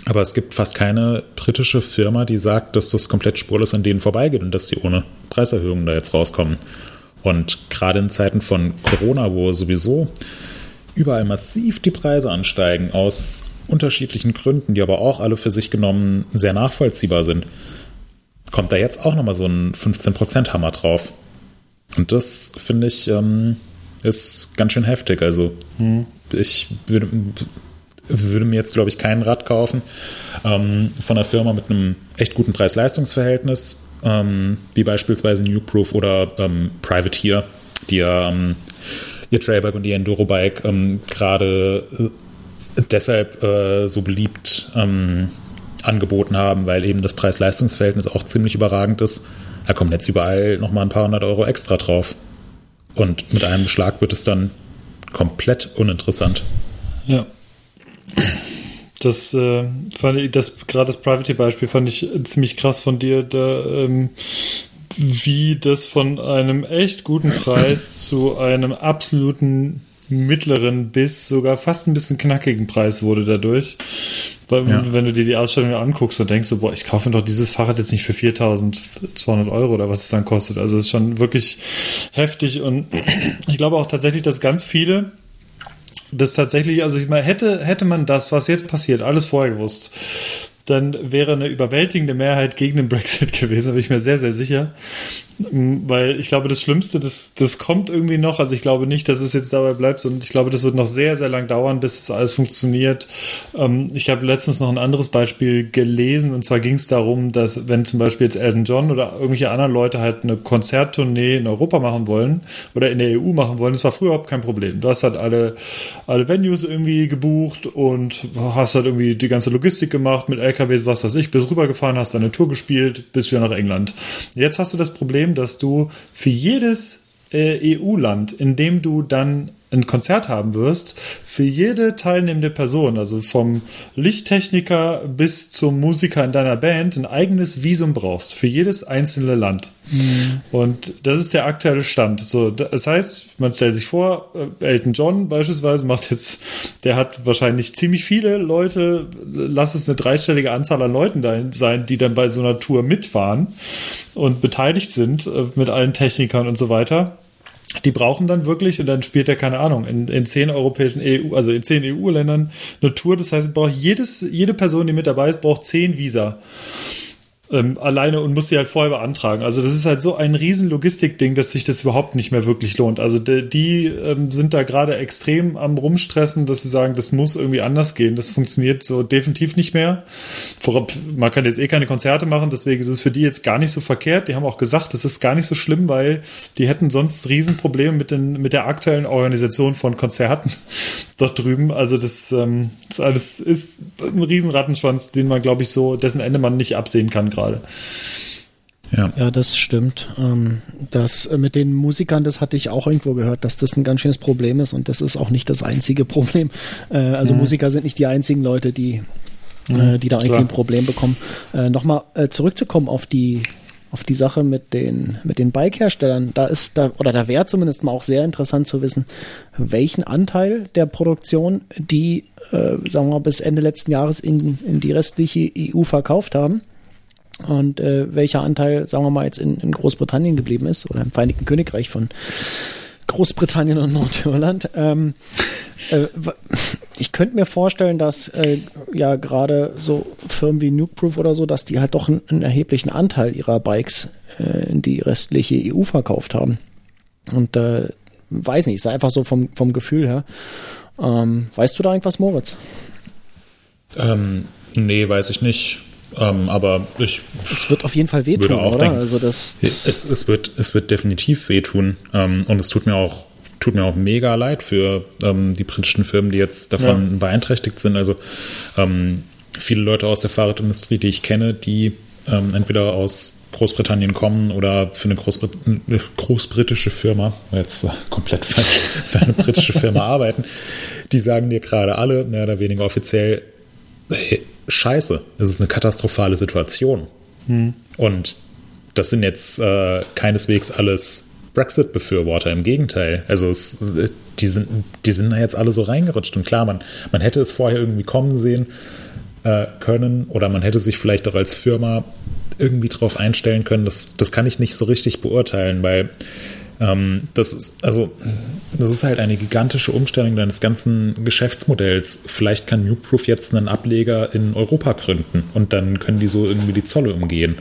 Aber es gibt fast keine britische Firma, die sagt, dass das komplett spurlos an denen vorbeigeht und dass die ohne Preiserhöhungen da jetzt rauskommen. Und gerade in Zeiten von Corona, wo sowieso überall massiv die Preise ansteigen, aus unterschiedlichen Gründen, die aber auch alle für sich genommen sehr nachvollziehbar sind, kommt da jetzt auch nochmal so ein 15%-Hammer drauf. Und das finde ich ähm, ist ganz schön heftig. Also hm. ich würde, würde, mir jetzt, glaube ich, kein Rad kaufen ähm, von einer Firma mit einem echt guten Preis-Leistungs-Verhältnis, ähm, wie beispielsweise Newproof oder ähm, Privateer, die ja ähm, ihr Trailbike und ihr Enduro-Bike ähm, gerade äh, deshalb äh, so beliebt ähm, angeboten haben, weil eben das Preis-Leistungs-Verhältnis auch ziemlich überragend ist. Da kommen jetzt überall nochmal ein paar hundert Euro extra drauf. Und mit einem Schlag wird es dann komplett uninteressant. Ja. Das äh, fand ich, das gerade das Privacy-Beispiel fand ich ziemlich krass von dir, da, ähm, wie das von einem echt guten Preis zu einem absoluten mittleren bis sogar fast ein bisschen knackigen Preis wurde dadurch. Weil, ja. Wenn du dir die Ausstellung anguckst, dann denkst du, boah, ich kaufe mir doch dieses Fahrrad jetzt nicht für 4200 Euro oder was es dann kostet. Also es ist schon wirklich heftig und ich glaube auch tatsächlich, dass ganz viele das tatsächlich, also ich meine, hätte, hätte man das, was jetzt passiert, alles vorher gewusst, dann wäre eine überwältigende Mehrheit gegen den Brexit gewesen, da bin ich mir sehr, sehr sicher. Weil ich glaube, das Schlimmste, das, das kommt irgendwie noch. Also ich glaube nicht, dass es jetzt dabei bleibt und ich glaube, das wird noch sehr, sehr lang dauern, bis es alles funktioniert. Ähm, ich habe letztens noch ein anderes Beispiel gelesen und zwar ging es darum, dass wenn zum Beispiel jetzt Elton John oder irgendwelche anderen Leute halt eine Konzerttournee in Europa machen wollen oder in der EU machen wollen, das war früher überhaupt kein Problem. Du hast halt alle, alle Venues irgendwie gebucht und hast halt irgendwie die ganze Logistik gemacht mit LKWs, was weiß ich, bist rübergefahren, hast deine Tour gespielt, bis wieder nach England. Jetzt hast du das Problem, dass du für jedes äh, EU-Land, in dem du dann ein Konzert haben wirst, für jede teilnehmende Person, also vom Lichttechniker bis zum Musiker in deiner Band, ein eigenes Visum brauchst, für jedes einzelne Land. Mhm. Und das ist der aktuelle Stand. So, das heißt, man stellt sich vor, äh, Elton John beispielsweise macht jetzt, der hat wahrscheinlich ziemlich viele Leute, lass es eine dreistellige Anzahl an Leuten da sein, die dann bei so einer Tour mitfahren und beteiligt sind äh, mit allen Technikern und so weiter die brauchen dann wirklich, und dann spielt er, keine Ahnung, in, in zehn europäischen EU, also in zehn EU-Ländern eine Tour. Das heißt, braucht jedes, jede Person, die mit dabei ist, braucht zehn Visa ähm, alleine und muss sie halt vorher beantragen. Also das ist halt so ein riesen Logistikding, dass sich das überhaupt nicht mehr wirklich lohnt. Also die, die ähm, sind da gerade extrem am rumstressen, dass sie sagen, das muss irgendwie anders gehen. Das funktioniert so definitiv nicht mehr. Vorab, man kann jetzt eh keine Konzerte machen, deswegen ist es für die jetzt gar nicht so verkehrt. Die haben auch gesagt, das ist gar nicht so schlimm, weil die hätten sonst Riesenprobleme mit, den, mit der aktuellen Organisation von Konzerten dort drüben. Also das, ähm, das alles ist ein riesen Rattenschwanz, den man, glaube ich, so, dessen Ende man nicht absehen kann gerade. Ja. ja, das stimmt. Ähm, das äh, mit den Musikern, das hatte ich auch irgendwo gehört, dass das ein ganz schönes Problem ist und das ist auch nicht das einzige Problem. Äh, also mhm. Musiker sind nicht die einzigen Leute, die, äh, mhm, die da irgendwie ein Problem bekommen. Nochmal zurückzukommen auf die auf die Sache mit den mit den Bike-Herstellern. Da ist da oder da wäre zumindest mal auch sehr interessant zu wissen, welchen Anteil der Produktion die äh, sagen wir mal bis Ende letzten Jahres in, in die restliche EU verkauft haben und äh, welcher Anteil, sagen wir mal, jetzt in, in Großbritannien geblieben ist oder im Vereinigten Königreich von Großbritannien und Nordirland. Ähm, äh, ich könnte mir vorstellen, dass äh, ja gerade so Firmen wie Nukeproof oder so, dass die halt doch einen, einen erheblichen Anteil ihrer Bikes äh, in die restliche EU verkauft haben. Und äh, weiß nicht, ist einfach so vom, vom Gefühl her. Ähm, weißt du da irgendwas, Moritz? Ähm, nee, weiß ich nicht. Ähm, aber ich. Es wird auf jeden Fall wehtun, oder? Denken, also das, das es, es, wird, es wird definitiv wehtun. Ähm, und es tut mir auch tut mir auch mega leid für ähm, die britischen Firmen, die jetzt davon ja. beeinträchtigt sind. Also ähm, viele Leute aus der Fahrradindustrie, die ich kenne, die ähm, entweder aus Großbritannien kommen oder für eine Großbrit großbritische Firma, jetzt äh, komplett falsch, für eine britische Firma arbeiten, die sagen dir gerade alle, mehr oder weniger offiziell, hey, scheiße, es ist eine katastrophale Situation. Hm. Und das sind jetzt äh, keineswegs alles Brexit-Befürworter. Im Gegenteil. Also es, die, sind, die sind da jetzt alle so reingerutscht. Und klar, man, man hätte es vorher irgendwie kommen sehen äh, können oder man hätte sich vielleicht auch als Firma irgendwie drauf einstellen können. Das, das kann ich nicht so richtig beurteilen, weil ähm, das ist, also, das ist halt eine gigantische Umstellung deines ganzen Geschäftsmodells. Vielleicht kann Newproof jetzt einen Ableger in Europa gründen und dann können die so irgendwie die Zolle umgehen.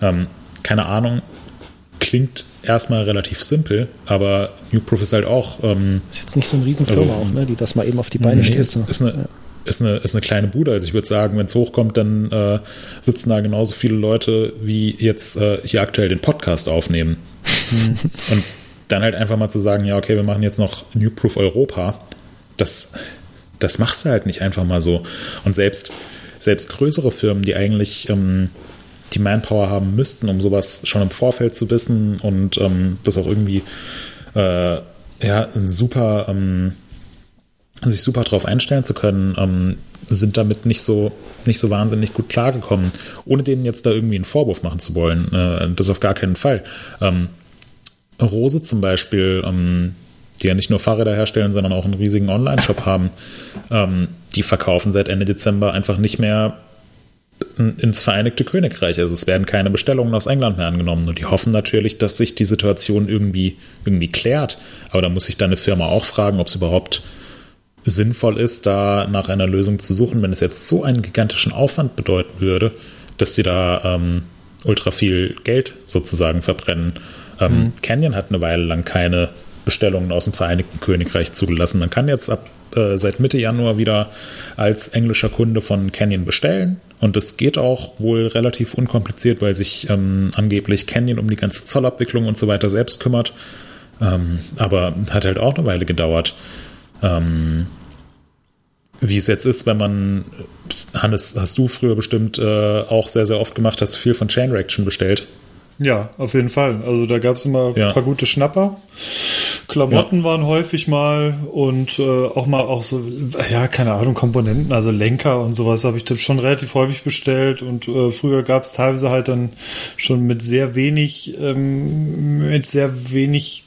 Ähm, keine Ahnung, klingt erstmal relativ simpel, aber Newproof ist halt auch. Ähm, ist jetzt nicht so eine Riesenfirma also, auch, ne, die das mal eben auf die Beine nee, stößt. ist, ist, eine, ja. ist, eine, ist eine kleine Bude. Also ich würde sagen, wenn es hochkommt, dann äh, sitzen da genauso viele Leute, wie jetzt äh, hier aktuell den Podcast aufnehmen. Und dann halt einfach mal zu sagen, ja, okay, wir machen jetzt noch Newproof Europa, das, das machst du halt nicht einfach mal so. Und selbst, selbst größere Firmen, die eigentlich ähm, die Manpower haben müssten, um sowas schon im Vorfeld zu wissen und ähm, das auch irgendwie äh, ja, super, ähm, sich super darauf einstellen zu können, ähm, sind damit nicht so, nicht so wahnsinnig gut klargekommen, ohne denen jetzt da irgendwie einen Vorwurf machen zu wollen. Äh, das auf gar keinen Fall. Ähm, Rose zum Beispiel, ähm, die ja nicht nur Fahrräder herstellen, sondern auch einen riesigen Online-Shop haben, ähm, die verkaufen seit Ende Dezember einfach nicht mehr ins Vereinigte Königreich. Also es werden keine Bestellungen aus England mehr angenommen. Und die hoffen natürlich, dass sich die Situation irgendwie, irgendwie klärt. Aber da muss sich deine Firma auch fragen, ob es überhaupt sinnvoll ist, da nach einer Lösung zu suchen, wenn es jetzt so einen gigantischen Aufwand bedeuten würde, dass sie da ähm, ultra viel Geld sozusagen verbrennen. Ähm, mhm. Canyon hat eine Weile lang keine Bestellungen aus dem Vereinigten Königreich zugelassen. Man kann jetzt ab äh, seit Mitte Januar wieder als englischer Kunde von Canyon bestellen. Und es geht auch wohl relativ unkompliziert, weil sich ähm, angeblich Canyon um die ganze Zollabwicklung und so weiter selbst kümmert. Ähm, aber hat halt auch eine Weile gedauert. Ähm, wie es jetzt ist, wenn man, Hannes, hast du früher bestimmt äh, auch sehr, sehr oft gemacht, hast du viel von Chain Reaction bestellt. Ja, auf jeden Fall. Also da gab es immer ja. ein paar gute Schnapper. Klamotten ja. waren häufig mal und äh, auch mal auch so, ja, keine Ahnung, Komponenten, also Lenker und sowas habe ich schon relativ häufig bestellt und äh, früher gab es teilweise halt dann schon mit sehr wenig, ähm, mit sehr wenig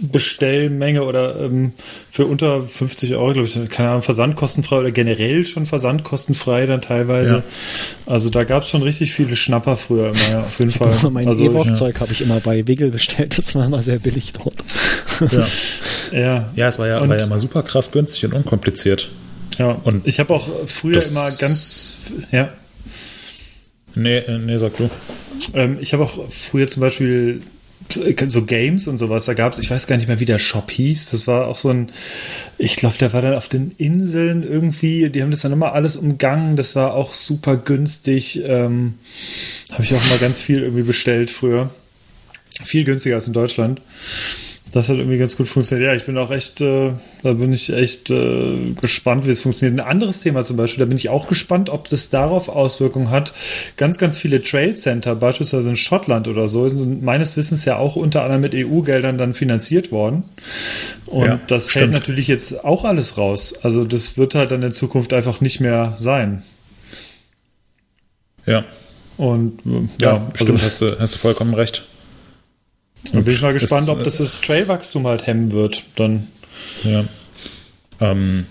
Bestellmenge oder ähm, für unter 50 Euro, glaube ich, keine Ahnung, versandkostenfrei oder generell schon versandkostenfrei dann teilweise. Ja. Also da gab es schon richtig viele Schnapper früher immer, ja, auf jeden Fall. Mein also, E-Rock-Zeug ja. habe ich immer bei Wiggle bestellt, das war immer sehr billig dort. Ja, ja. ja es war ja, war ja mal super krass günstig und unkompliziert. Ja, und ich habe auch früher immer ganz, ja. Nee, äh, nee, sag du. Ähm, ich habe auch früher zum Beispiel so Games und sowas, da gab es, ich weiß gar nicht mehr, wie der Shop hieß. Das war auch so ein, ich glaube, der war dann auf den Inseln irgendwie, die haben das dann immer alles umgangen, das war auch super günstig. Ähm, Habe ich auch mal ganz viel irgendwie bestellt früher. Viel günstiger als in Deutschland. Das hat irgendwie ganz gut funktioniert. Ja, ich bin auch echt, äh, da bin ich echt äh, gespannt, wie es funktioniert. Ein anderes Thema zum Beispiel, da bin ich auch gespannt, ob das darauf Auswirkungen hat. Ganz, ganz viele Trade Center, beispielsweise in Schottland oder so, sind meines Wissens ja auch unter anderem mit EU-Geldern dann finanziert worden. Und ja, das fällt stimmt. natürlich jetzt auch alles raus. Also das wird halt dann in Zukunft einfach nicht mehr sein. Ja. Und äh, ja, ja stimmt, also, hast, du, hast du vollkommen recht. Dann bin ich mal gespannt, das, ob das das Trailwachstum halt hemmen wird. Dann. Ja. Ähm,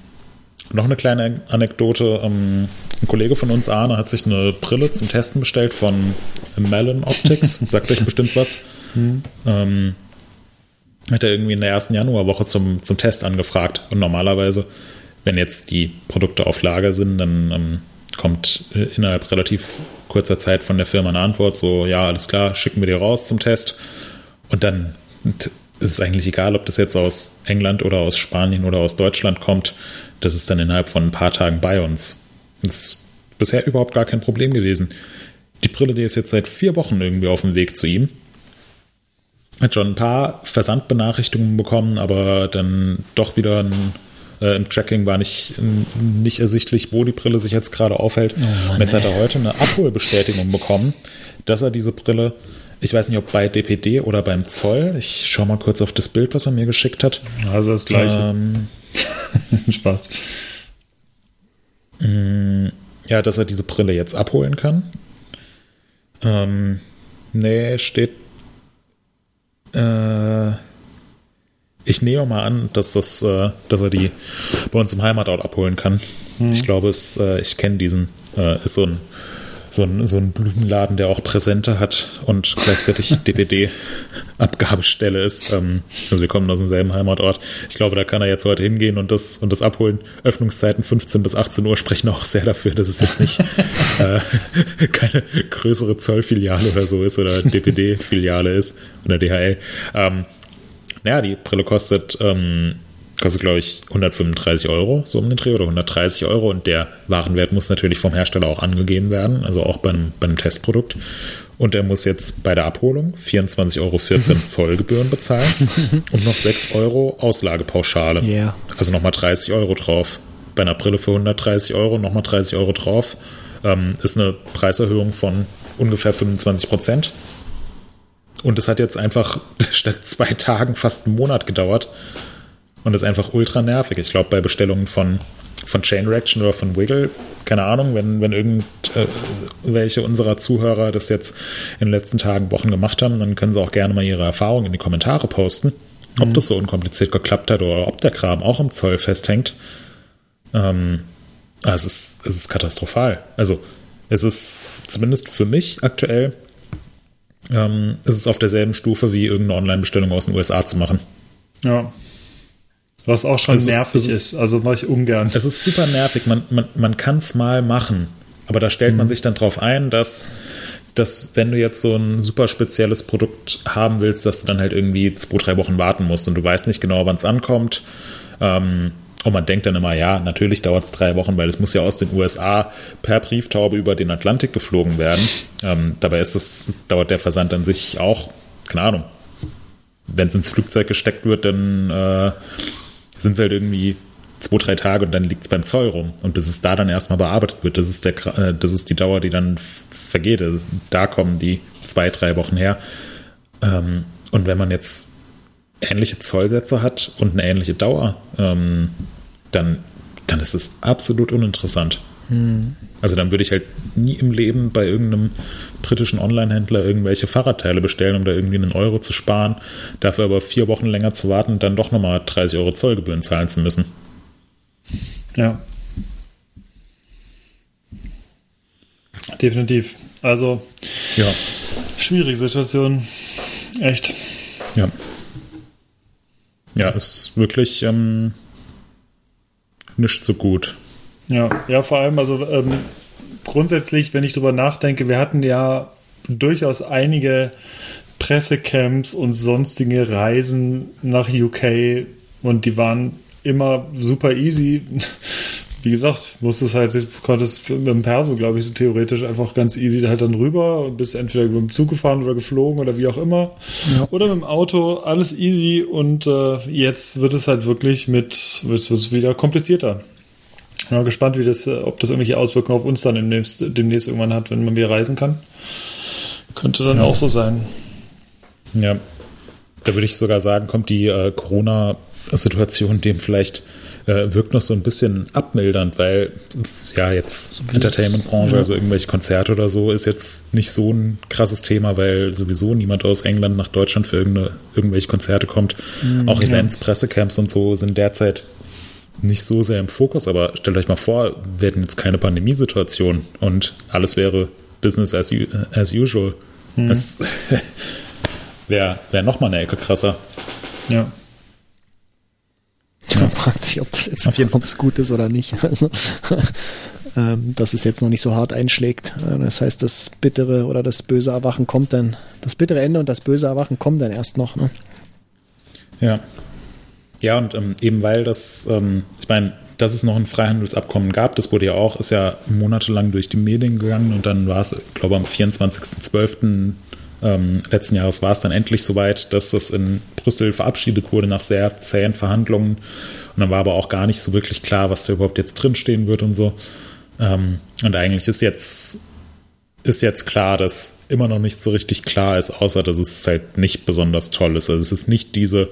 noch eine kleine Anekdote. Ähm, ein Kollege von uns, Arne, hat sich eine Brille zum Testen bestellt von Melon Optics. Sagt euch bestimmt was. Hm. Ähm, hat er irgendwie in der ersten Januarwoche zum, zum Test angefragt. Und normalerweise, wenn jetzt die Produkte auf Lager sind, dann ähm, kommt äh, innerhalb relativ kurzer Zeit von der Firma eine Antwort, so, ja, alles klar, schicken wir dir raus zum Test. Und dann ist es eigentlich egal, ob das jetzt aus England oder aus Spanien oder aus Deutschland kommt. Das ist dann innerhalb von ein paar Tagen bei uns. Das ist bisher überhaupt gar kein Problem gewesen. Die Brille, die ist jetzt seit vier Wochen irgendwie auf dem Weg zu ihm. Hat schon ein paar Versandbenachrichtigungen bekommen, aber dann doch wieder ein, äh, im Tracking war nicht, nicht ersichtlich, wo die Brille sich jetzt gerade aufhält. Oh Mann, Und jetzt hat er heute eine Abholbestätigung bekommen, dass er diese Brille ich weiß nicht, ob bei DPD oder beim Zoll. Ich schaue mal kurz auf das Bild, was er mir geschickt hat. Also das gleiche. Ähm, Spaß. Mm, ja, dass er diese Brille jetzt abholen kann. Ähm, nee, steht. Äh, ich nehme mal an, dass, das, äh, dass er die bei uns im Heimatort abholen kann. Ich glaube, es, äh, ich kenne diesen. Äh, ist so ein, so, ein, so ein Blumenladen, der auch Präsente hat und gleichzeitig DVD-Abgabestelle ist. Ähm, also wir kommen aus demselben Heimatort. Ich glaube, da kann er jetzt heute hingehen und das, und das abholen. Öffnungszeiten 15 bis 18 Uhr sprechen auch sehr dafür, dass es jetzt nicht äh, keine größere Zollfiliale oder so ist oder DPD-Filiale ist oder DHL. Ähm, naja, die Brille kostet, ähm, kostet glaube ich 135 Euro, so um den Dreh, oder 130 Euro und der Warenwert muss natürlich vom Hersteller auch angegeben werden, also auch bei einem, bei einem Testprodukt. Und er muss jetzt bei der Abholung 24,14 Euro Zollgebühren bezahlen und noch 6 Euro Auslagepauschale. Yeah. Also nochmal 30 Euro drauf. Bei einer Brille für 130 Euro nochmal 30 Euro drauf. Ähm, ist eine Preiserhöhung von ungefähr 25 Prozent. Und es hat jetzt einfach statt zwei Tagen fast einen Monat gedauert. Und das ist einfach ultra nervig. Ich glaube, bei Bestellungen von, von Chain Reaction oder von Wiggle, keine Ahnung, wenn, wenn irgendwelche unserer Zuhörer das jetzt in den letzten Tagen, Wochen gemacht haben, dann können sie auch gerne mal ihre Erfahrungen in die Kommentare posten. Ob das so unkompliziert geklappt hat oder ob der Kram auch im Zoll festhängt. Ähm, aber es, ist, es ist katastrophal. Also, es ist zumindest für mich aktuell ähm, ist es auf derselben Stufe wie irgendeine Online-Bestellung aus den USA zu machen. Ja. Was auch schon Also nervig ist- ist, also mache ich ungern. Es ist super nervig. Man, man, man kann es mal machen, aber da stellt man sich dann drauf ein, dass, dass wenn du jetzt so ein super spezielles Produkt haben willst, dass du dann halt irgendwie zwei, drei Wochen warten musst und du weißt nicht genau, wann es ankommt. Ähm, und man denkt dann immer, ja, natürlich dauert es drei Wochen, weil es muss ja aus den USA per Brieftaube über den Atlantik geflogen werden. Ähm, dabei ist das, dauert der Versand an sich auch, keine Ahnung. Wenn es ins Flugzeug gesteckt wird, dann äh, sind es halt irgendwie zwei, drei Tage und dann liegt es beim Zoll rum. Und bis es da dann erstmal bearbeitet wird, das ist, der, äh, das ist die Dauer, die dann vergeht. Ist- Da kommen die zwei, drei Wochen her. Ähm, und wenn man jetzt ähnliche Zollsätze hat und eine ähnliche Dauer, ähm, dann, dann ist es absolut uninteressant. Also dann würde ich halt nie im Leben bei irgendeinem britischen Online-Händler irgendwelche Fahrradteile bestellen, um da irgendwie einen Euro zu sparen, dafür aber vier Wochen länger zu warten und dann doch nochmal 30 Euro Zollgebühren zahlen zu müssen. Ja. Definitiv. Also, Ja, schwierige Situation. Echt. ja. Ja, es ist wirklich ähm, nicht so gut. Ja, ja, vor allem, also ähm, grundsätzlich, wenn ich drüber nachdenke, wir hatten ja durchaus einige Pressecamps und sonstige Reisen nach UK und die waren immer super easy. Wie gesagt, musstest halt, konntest mit dem Perso, glaube ich, so theoretisch einfach ganz easy halt dann rüber und bist entweder mit dem Zug gefahren oder geflogen oder wie auch immer. Oder mit dem Auto, alles easy und äh, jetzt wird es halt wirklich mit, jetzt wird es wieder komplizierter. Ich bin mal gespannt, wie das, äh, ob das irgendwelche Auswirkungen auf uns dann demnächst, demnächst irgendwann hat, wenn man wieder reisen kann. Könnte dann auch so sein. Ja, da würde ich sogar sagen, kommt die äh, Corona-Situation dem vielleicht äh, wirkt noch so ein bisschen abmildernd, weil ja jetzt Entertainment-Branche, also irgendwelche Konzerte oder so, ist jetzt nicht so ein krasses Thema, weil sowieso niemand aus England nach Deutschland für irgendeine, irgendwelche Konzerte kommt. Auch Events, Pressecamps und so sind derzeit nicht so sehr im Fokus, aber stellt euch mal vor, wir hätten jetzt keine Pandemiesituation und alles wäre Business as, as usual. Das wäre wär noch mal eine Ecke krasser. Ja. Man fragt sich, ob das jetzt Auf jeden es gut ist oder nicht. Also, ähm, dass es jetzt noch nicht so hart einschlägt. Äh, Das heißt, das bittere oder das böse Erwachen kommt dann, das bittere Ende und das böse Erwachen kommen dann erst noch. Ne? Ja. Ja, und ähm, eben weil das, ähm, ich meine, dass es noch ein Freihandelsabkommen gab, das wurde ja auch, ist ja monatelang durch die Medien gegangen und dann war es, glaube am 24.12. Ähm, letzten Jahres war es dann endlich soweit, dass das in Brüssel verabschiedet wurde nach sehr zähen Verhandlungen. Und dann war aber auch gar nicht so wirklich klar, was da überhaupt jetzt drinstehen wird und so. Ähm, und eigentlich ist jetzt, ist jetzt klar, dass immer noch nicht so richtig klar ist, außer dass es halt nicht besonders toll ist. Also es ist nicht diese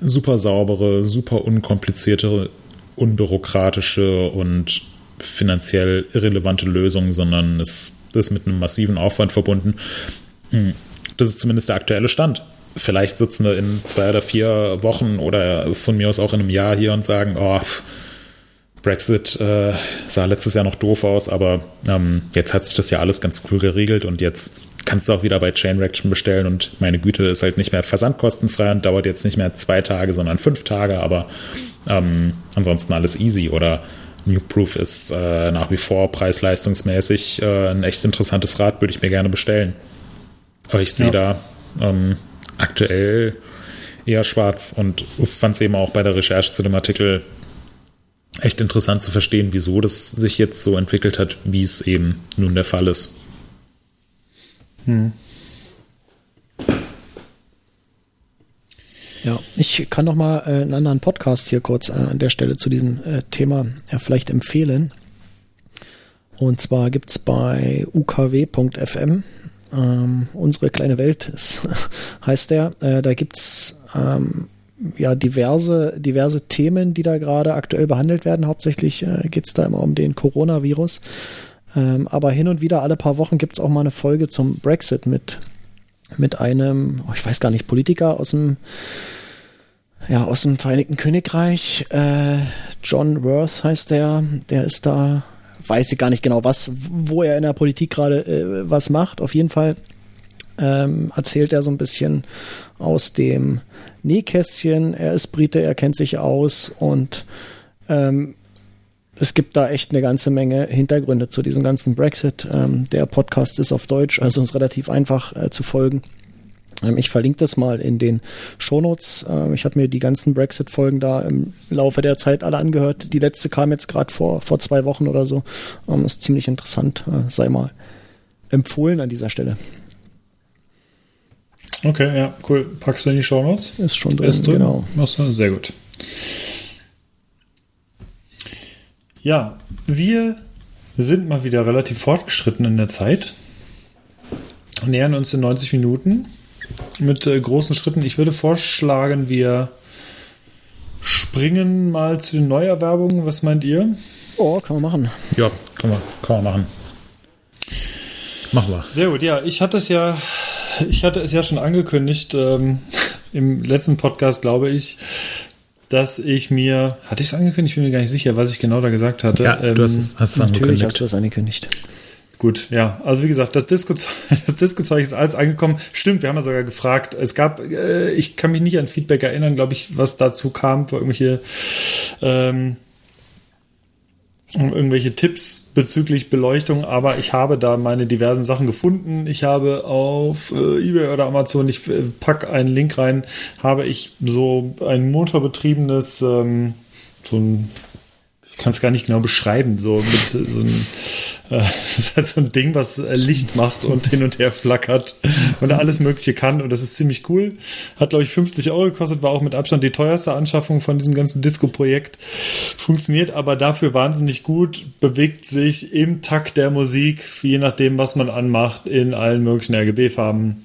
super saubere, super unkomplizierte, unbürokratische und finanziell irrelevante Lösung, sondern es ist mit einem massiven Aufwand verbunden. Hm. Das ist zumindest der aktuelle Stand. vielleicht sitzen wir in zwei oder vier Wochen oder von mir aus auch in einem Jahr hier und sagen, oh, Brexit äh, sah letztes Jahr noch doof aus, aber ähm, jetzt hat sich das ja alles ganz cool geregelt und jetzt kannst du auch wieder bei Chain Reaction bestellen und meine Güte ist halt nicht mehr versandkostenfrei und dauert jetzt nicht mehr zwei Tage, sondern fünf Tage, aber ähm, ansonsten alles easy oder New Proof ist äh, nach wie vor preis-leistungsmäßig äh, ein echt interessantes Rad, würde ich mir gerne bestellen. Aber ich sehe ja. da ähm, aktuell eher schwarz und fand es eben auch bei der Recherche zu dem Artikel echt interessant zu verstehen, wieso das sich jetzt so entwickelt hat, wie es eben nun der Fall ist. Hm. Ja, ich kann noch mal äh, einen anderen Podcast hier kurz äh, an der Stelle zu diesem äh, Thema ja, vielleicht empfehlen. Und zwar gibt es bei ukw.fm ähm, unsere kleine Welt ist, heißt der. Äh, da gibt's ähm, ja diverse, diverse Themen, die da gerade aktuell behandelt werden. Hauptsächlich äh, geht es da immer um den Coronavirus. Ähm, aber hin und wieder, alle paar Wochen, gibt es auch mal eine Folge zum Brexit mit, mit einem, oh, ich weiß gar nicht, Politiker aus dem, ja, aus dem Vereinigten Königreich. Äh, John Worth heißt der. Der ist da, weiß ich gar nicht genau, was, wo er in der Politik gerade äh, was macht. Auf jeden Fall ähm, erzählt er so ein bisschen aus dem Nähkästchen. Er ist Brite, er kennt sich aus und ähm, es gibt da echt eine ganze Menge Hintergründe zu diesem ganzen Brexit. Ähm, der Podcast ist auf Deutsch, also ist relativ einfach äh, zu folgen. Ähm, ich verlinke das mal in den Shownotes. Ähm, ich habe mir die ganzen Brexit-Folgen da im Laufe der Zeit alle angehört. Die letzte kam jetzt gerade vor, vor zwei Wochen oder so. Ähm, ist ziemlich interessant, äh, sei mal empfohlen an dieser Stelle. Okay, ja, cool. Packst du in die Show Notes? Ist schon drin, Ist drin? genau. Achso, sehr gut. Ja, wir sind mal wieder relativ fortgeschritten in der Zeit. Nähern uns in 90 Minuten mit äh, großen Schritten. Ich würde vorschlagen, wir springen mal zu den Neuerwerbungen. Was meint ihr? Oh, kann man machen. Ja, kann man, kann man machen. Machen wir. Sehr gut, ja. Ich hatte es ja ich hatte es ja schon angekündigt ähm, im letzten Podcast, glaube ich, dass ich mir, hatte ich es angekündigt? Ich bin mir gar nicht sicher, was ich genau da gesagt hatte. Ja, ähm, du hast es, hast es Natürlich hast du es angekündigt. Gut, ja. Also wie gesagt, das Disco-Zeug das Disco ist alles angekommen. Stimmt, wir haben ja sogar gefragt. Es gab, äh, ich kann mich nicht an Feedback erinnern, glaube ich, was dazu kam, für irgendwelche ähm, irgendwelche Tipps bezüglich Beleuchtung, aber ich habe da meine diversen Sachen gefunden. Ich habe auf äh, eBay oder Amazon, ich äh, pack einen Link rein, habe ich so ein motorbetriebenes, ähm, so ein ich kann es gar nicht genau beschreiben, so mit so ein, äh, ist halt so ein Ding, was äh, Licht macht und hin und her flackert und alles Mögliche kann und das ist ziemlich cool. Hat, glaube ich, 50 Euro gekostet, war auch mit Abstand die teuerste Anschaffung von diesem ganzen Disco-Projekt. Funktioniert aber dafür wahnsinnig gut, bewegt sich im Takt der Musik, je nachdem, was man anmacht, in allen möglichen RGB-Farben.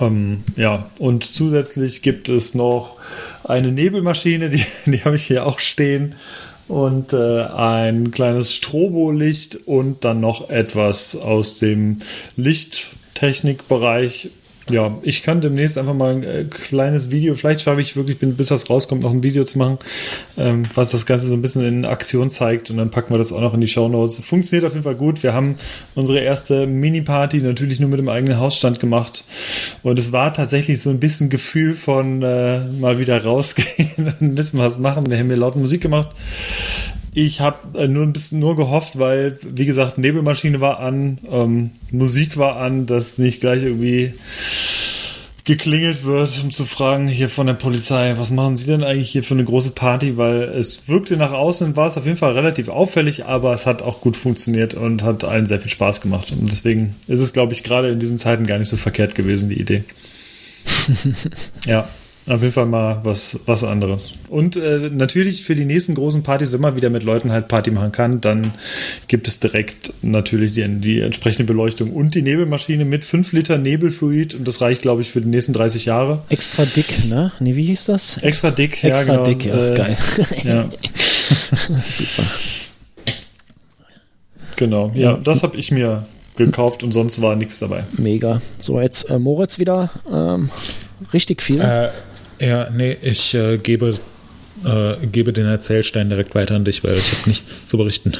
Ähm, ja, und zusätzlich gibt es noch eine Nebelmaschine, die, die habe ich hier auch stehen. Und äh, ein kleines Strobolicht und dann noch etwas aus dem Lichttechnikbereich ja, ich kann demnächst einfach mal ein äh, kleines Video, vielleicht schaffe ich wirklich, bis das rauskommt, noch ein Video zu machen, ähm, was das Ganze so ein bisschen in Aktion zeigt und dann packen wir das auch noch in die Show Notes. Funktioniert auf jeden Fall gut. Wir haben unsere erste Mini-Party natürlich nur mit dem eigenen Hausstand gemacht und es war tatsächlich so ein bisschen Gefühl von äh, mal wieder rausgehen und ein bisschen was machen. Wir haben hier laut Musik gemacht. Ich habe äh, nur ein bisschen nur gehofft, weil, wie gesagt, Nebelmaschine war an, ähm, Musik war an, dass nicht gleich irgendwie geklingelt wird, um zu fragen hier von der Polizei, was machen Sie denn eigentlich hier für eine große Party? Weil es wirkte nach außen, war es auf jeden Fall relativ auffällig, aber es hat auch gut funktioniert und hat allen sehr viel Spaß gemacht. Und deswegen ist es, glaube ich, gerade in diesen Zeiten gar nicht so verkehrt gewesen, die Idee. ja. Auf jeden Fall mal was, was anderes. Und äh, natürlich für die nächsten großen Partys, wenn man wieder mit Leuten halt Party machen kann, dann gibt es direkt natürlich die, die entsprechende Beleuchtung und die Nebelmaschine mit 5 Liter Nebelfluid und das reicht, glaube ich, für die nächsten 30 Jahre. Extra dick, ne? Nee, wie hieß das? Extra dick, Extra ja, genau. dick, ja, äh, geil. Ja. Super. Genau, ja, das habe ich mir gekauft und sonst war nichts dabei. Mega. So, jetzt äh, Moritz wieder. Ähm, richtig viel. Äh, ja, nee, ich äh, gebe, äh, gebe den Erzählstein direkt weiter an dich, weil ich habe nichts zu berichten.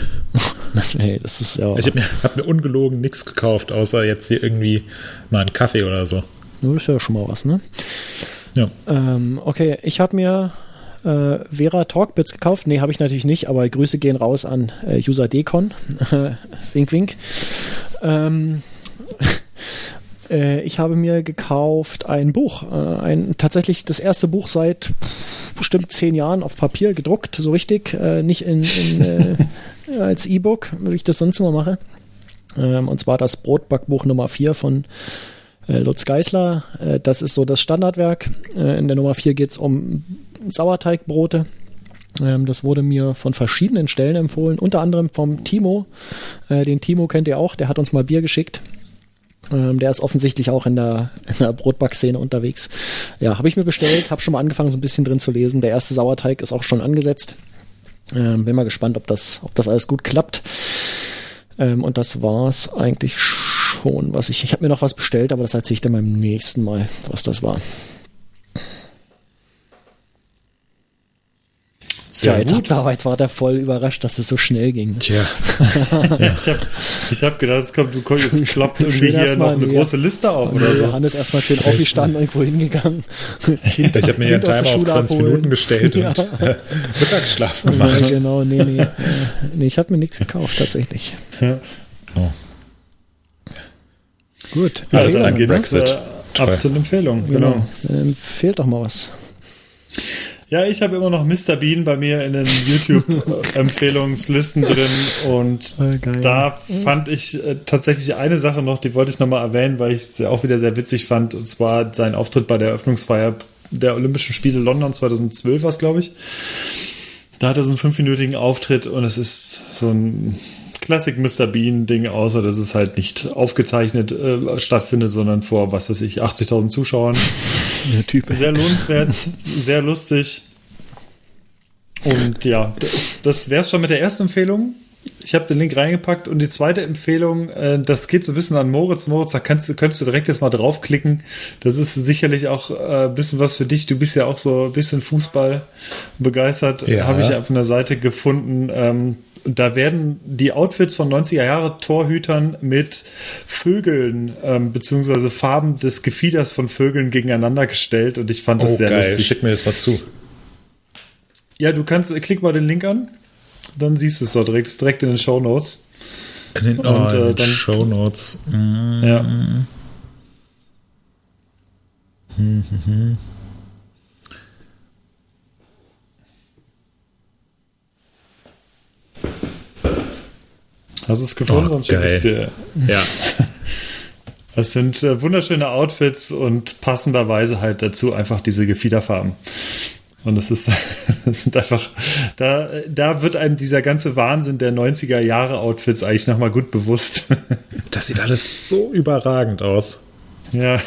nee, das ist ja. Ich habe mir, hab mir ungelogen nichts gekauft, außer jetzt hier irgendwie mal einen Kaffee oder so. Nur ist ja schon mal was, ne? Ja. Ähm, okay, ich habe mir äh, Vera Talkbits gekauft. Nee, habe ich natürlich nicht, aber Grüße gehen raus an äh, User Decon. wink, wink. Ähm, äh, ich habe mir gekauft ein Buch. Äh, ein, tatsächlich das erste Buch seit bestimmt zehn Jahren auf Papier gedruckt, so richtig. Äh, nicht in, in äh, als E-Book, wie ich das sonst immer mache. Ähm, und zwar das Brotbackbuch Nummer 4 von äh, Lutz Geisler. Äh, das ist so das Standardwerk. In der Nummer 4 geht es um Sauerteigbrote. Ähm, das wurde mir von verschiedenen Stellen empfohlen, unter anderem vom Timo. Den Timo kennt ihr auch, der hat uns mal Bier geschickt. Ähm, der ist offensichtlich auch in der, in der Brotbackszene unterwegs. Ja, habe ich mir bestellt, habe schon mal angefangen, so ein bisschen drin zu lesen. Der erste Sauerteig ist auch schon angesetzt. Ähm, bin mal gespannt, ob das, ob das alles gut klappt. Ähm, und das war's eigentlich schon, was ich. Ich habe mir noch was bestellt, aber das erzähle ich dann beim nächsten Mal, was das war. Sehr ja, jetzt, gut. Hat, aber jetzt war der voll überrascht, dass es so schnell ging. Tja. Ich habe ich hab gedacht, es kommt, du komm, jetzt klappt irgendwie hier noch eine näher. große Liste auf Und oder der so. Johannes erstmal schön aufgestanden, irgendwo hingegangen. Ich habe mir einen Kind aus der Timer auf Schule 20 abholen. Minuten gestellt Ja. und äh, Mittagsschlaf Ja, gemacht. genau, nee, nee. Äh, nee ich habe mir nichts gekauft, tatsächlich. Oh. Gut. Also dann geht's äh, Brexit. Toll. ab zu den Empfehlungen. Genau. Genau. Ähm, fehlt doch mal was. Ja, ich habe immer noch Mr. Bean bei mir in den YouTube-Empfehlungslisten drin und da fand ich äh, tatsächlich eine Sache noch, die wollte ich nochmal erwähnen, weil ich es auch wieder sehr witzig fand, und zwar sein Auftritt bei der Eröffnungsfeier der Olympischen Spiele London 2012 war es, glaube ich. Da hat er so einen fünfminütigen Auftritt und es ist so ein Classic Mr. Bean-Ding, außer dass es halt nicht aufgezeichnet äh, stattfindet, sondern vor, was weiß ich, 80.000 Zuschauern. Der Typ. Sehr lohnenswert, sehr lustig. Und ja, das wäre es schon mit der ersten Empfehlung. Ich habe den Link reingepackt und die zweite Empfehlung, äh, das geht so ein bisschen an Moritz. Moritz, da kannst könntest du direkt jetzt mal draufklicken. Das ist sicherlich auch äh, ein bisschen was für dich. Du bist ja auch so ein bisschen Fußball begeistert. Ja. Habe ich auf einer Seite gefunden. Ähm, da werden die Outfits von 90er Jahre Torhütern mit Vögeln ähm, beziehungsweise Farben des Gefieders von Vögeln gegeneinander gestellt und ich fand das Oh, sehr geil. lustig. Schick mir das mal zu. Ja, du kannst, äh, klick mal den Link an, dann siehst du es dort direkt, direkt in den Show Notes. In den, oh, Und, äh, dann- Show Notes. Mm. Ja. Hast du es gefunden? Oh, Sonst schicke ich dir. Ja. Das sind äh, wunderschöne Outfits und passenderweise halt dazu einfach diese Gefiederfarben. Und das ist, das sind einfach, da, da wird einem dieser ganze Wahnsinn der 90er Jahre Outfits eigentlich nochmal gut bewusst. Das sieht alles so überragend aus. ja.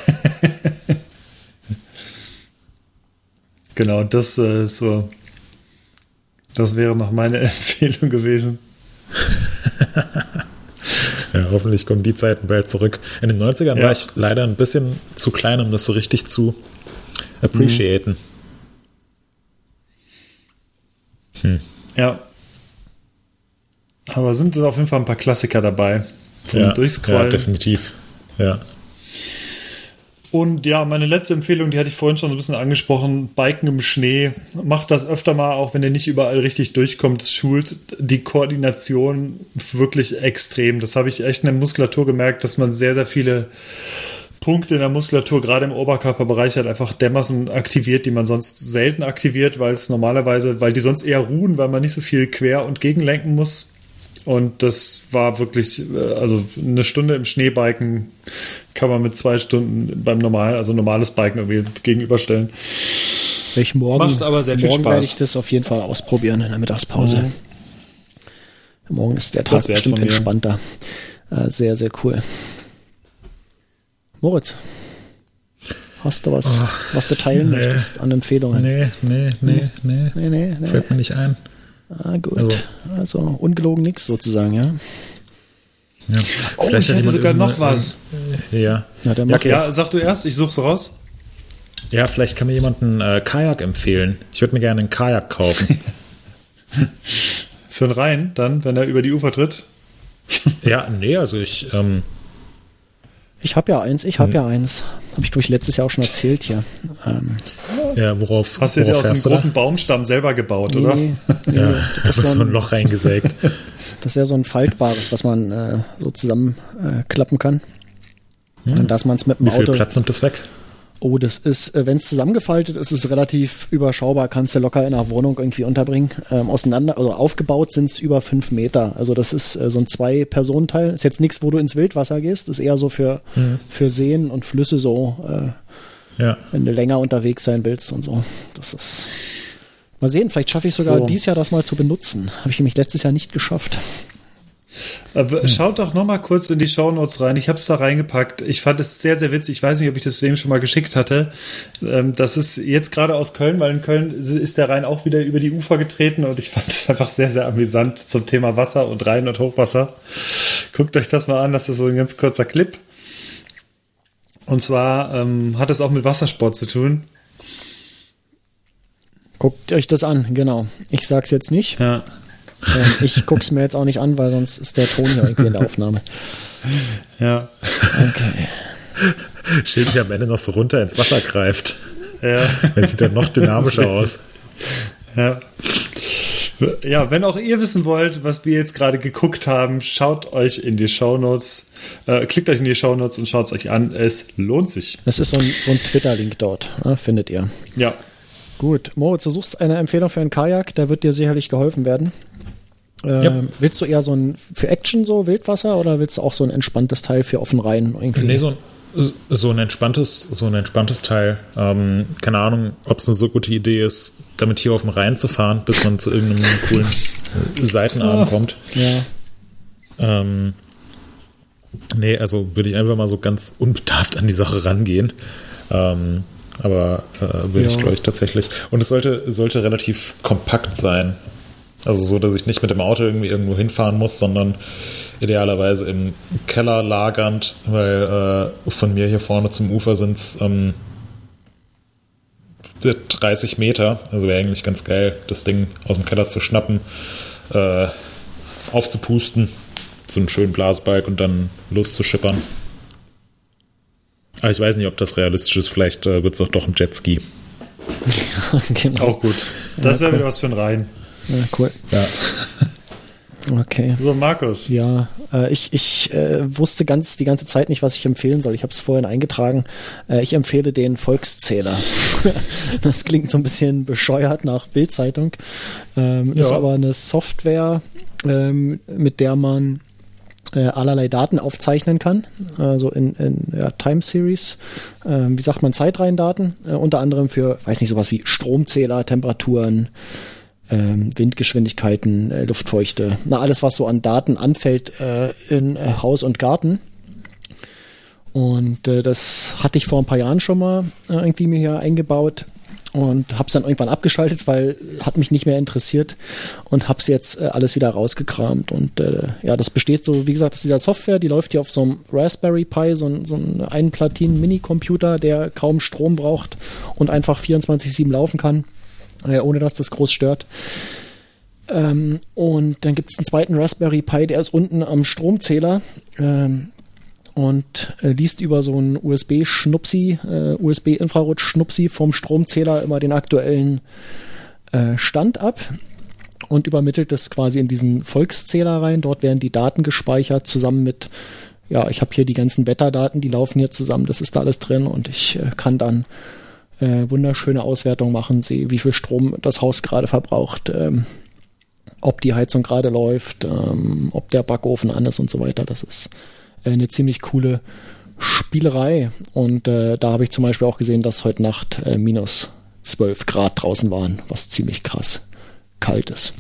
genau, das äh, ist so, das wäre noch meine Empfehlung gewesen. Ja, hoffentlich kommen die Zeiten bald zurück. In den 90ern Ja. war ich leider ein bisschen zu klein, um das so richtig zu appreciaten. Ja. Aber sind auf jeden Fall ein paar Klassiker dabei. Zum Ja, ja, Durchscrollen. definitiv. Ja. Und ja, meine letzte Empfehlung, die hatte ich vorhin schon so ein bisschen angesprochen, Biken im Schnee. Macht das öfter mal, auch wenn ihr nicht überall richtig durchkommt. Es schult die Koordination wirklich extrem. Das habe ich echt in der Muskulatur gemerkt, dass man sehr, sehr viele Punkte in der Muskulatur, gerade im Oberkörperbereich, halt einfach dermaßen aktiviert, die man sonst selten aktiviert, weil es normalerweise, weil die sonst eher ruhen, weil man nicht so viel quer und gegenlenken muss. Und das war wirklich, äh, also eine Stunde im Schneebiken kann man mit zwei Stunden beim normalen, also normales Biken irgendwie gegenüberstellen. Ich morgen, Macht aber sehr viel morgen Spaß. werde ich das auf jeden Fall ausprobieren in der Mittagspause. Mhm. Morgen ist der Tag bestimmt entspannter. Äh, sehr, sehr cool. Moritz, hast du was, was du teilen nee. möchtest an Empfehlungen? Nee, nee, nee, nee. nee, nee. nee. Fällt mir nicht ein. Ah, gut. Also- Also, ungelogen nichts sozusagen, ja. Ja. Oh, Vielleicht ich hätte sogar noch was. Ja. Ja, der ja, okay. Ja, sag du erst, ich such's raus. ja, vielleicht kann mir jemand einen äh, Kajak empfehlen. Ich würde mir gerne einen Kajak kaufen. Für den Rhein dann, wenn er über die Ufer tritt. ja, nee, also ich, ähm, Ich habe ja eins, ich habe ja eins. Habe ich, glaube ich, letztes Jahr auch schon erzählt hier. Ähm, ja, worauf, Hast du dir aus einem großen Baumstamm selber gebaut, oder? nee, nee, Ja, das, das ist so so ein ein, Loch reingesägt. das ist ja so ein faltbares, was man äh, so zusammenklappen äh, klappen kann. Und dass man es mit dem Wie viel Auto. Platz nimmt das weg? Oh, das ist, äh, wenn es zusammengefaltet ist, ist es relativ überschaubar, kannst du locker in einer Wohnung irgendwie unterbringen. Ähm, auseinander, also aufgebaut sind es über fünf Meter. Also das ist äh, so ein Zwei-Personen-Teil. Ist jetzt nichts, wo du ins Wildwasser gehst, ist eher so für, für Seen und Flüsse so, äh, Ja. wenn du länger unterwegs sein willst und so. Das ist. Mal sehen, vielleicht schaffe ich sogar So. dieses Jahr das mal zu benutzen. Habe ich nämlich letztes Jahr nicht geschafft. Aber schaut doch noch mal kurz in die Shownotes rein. Ich habe es da reingepackt. Ich fand es sehr, sehr witzig. Ich weiß nicht, ob ich das wem schon mal geschickt hatte. Ähm, Das ist jetzt gerade aus Köln, weil in Köln ist der Rhein auch wieder über die Ufer getreten und ich fand es einfach sehr, sehr amüsant zum Thema Wasser und Rhein und Hochwasser. Guckt euch das mal an. Das ist so ein ganz kurzer Clip. Und zwar ähm, hat es auch mit Wassersport zu tun. Guckt euch das an, genau. Ich sag's jetzt nicht. Ja. Ähm, ich guck's mir jetzt auch nicht an, weil sonst ist der Ton hier irgendwie in der Aufnahme. Ja. Okay. Sich am Ende noch so runter ins Wasser greift. Ja. Das sieht dann noch dynamischer aus. Ja. Ja, wenn auch ihr wissen wollt, was wir jetzt gerade geguckt haben, schaut euch in die Shownotes, äh, klickt euch in die Shownotes und schaut es euch an. Es lohnt sich. Das ist so ein, so ein Twitter-Link dort, ne, findet ihr. Ja. Gut, Moritz, du suchst eine Empfehlung für einen Kajak, da wird dir sicherlich geholfen werden. Ja. Willst du eher so ein für Action so Wildwasser oder willst du auch so ein entspanntes Teil für offen Rhein irgendwie? Nee, so ein, so ein entspanntes, so ein entspanntes Teil. Ähm, keine Ahnung, ob es eine so gute Idee ist, damit hier auf dem Rhein zu fahren, bis man zu irgendeinem coolen äh, Seitenarm kommt. Ja, Ähm, nee, also würde ich einfach mal so ganz unbedarft an die Sache rangehen. Ähm, aber äh, würde ich, Ja. glaube ich, tatsächlich. Und es sollte, sollte relativ kompakt sein. Also so, dass ich nicht mit dem Auto irgendwie irgendwo hinfahren muss, sondern idealerweise im Keller lagernd, weil äh, von mir hier vorne zum Ufer sind es ähm, 30 Meter. Also wäre eigentlich ganz geil, das Ding aus dem Keller zu schnappen, äh, aufzupusten, so einen schönen Blasbalg und dann loszuschippern. Aber ich weiß nicht, ob das realistisch ist. Vielleicht äh, wird es auch doch ein Jetski. genau. Auch gut. Das wäre wieder was für ein Rhein. Ja, cool. Ja. Okay. So, Markus. Ja, äh, ich, ich äh, wusste ganz die ganze Zeit nicht, was ich empfehlen soll. Ich habe es vorhin eingetragen. Äh, ich empfehle den Volkszähler. das klingt so ein bisschen bescheuert nach Bildzeitung. Ähm, Ist Ja. aber eine Software, ähm, mit der man allerlei Daten aufzeichnen kann, also in, in ja, Time Series, ähm, wie sagt man, Zeitreihendaten, unter anderem für, weiß nicht, sowas wie Stromzähler, Temperaturen, ähm, Windgeschwindigkeiten, äh, Luftfeuchte, na alles, was so an Daten anfällt äh, in äh, Haus und Garten. Und äh, das hatte ich vor ein paar Jahren schon mal äh, irgendwie mir hier eingebaut und habe es dann irgendwann abgeschaltet, weil hat mich nicht mehr interessiert und habe es jetzt äh, alles wieder rausgekramt. Und äh, ja, das besteht so, wie gesagt, aus dieser Software, die läuft hier auf so einem Raspberry Pi, so, ein- so ein Einplatinen-Mini-Computer, der kaum Strom braucht und einfach 24-7 laufen kann, äh, ohne dass das groß stört. Ähm, und dann gibt es einen zweiten Raspberry Pi, der ist unten am Stromzähler. Ähm, und äh, liest über so einen USB-Schnupsi, äh, USB-Infrarot-Schnupsi vom Stromzähler immer den aktuellen äh, Stand ab und übermittelt das quasi in diesen Volkszähler rein. Dort werden die Daten gespeichert zusammen mit, ja, ich habe hier die ganzen Wetterdaten, die laufen hier zusammen, das ist da alles drin und ich äh, kann dann äh, wunderschöne Auswertungen machen, sehe, wie viel Strom das Haus gerade verbraucht, ähm, ob die Heizung gerade läuft, ähm, ob der Backofen an ist und so weiter. Das ist äh, eine ziemlich coole Spielerei. Und äh, da habe ich zum Beispiel auch gesehen, dass heute Nacht äh, minus 12 Grad draußen waren, was ziemlich krass kalt ist.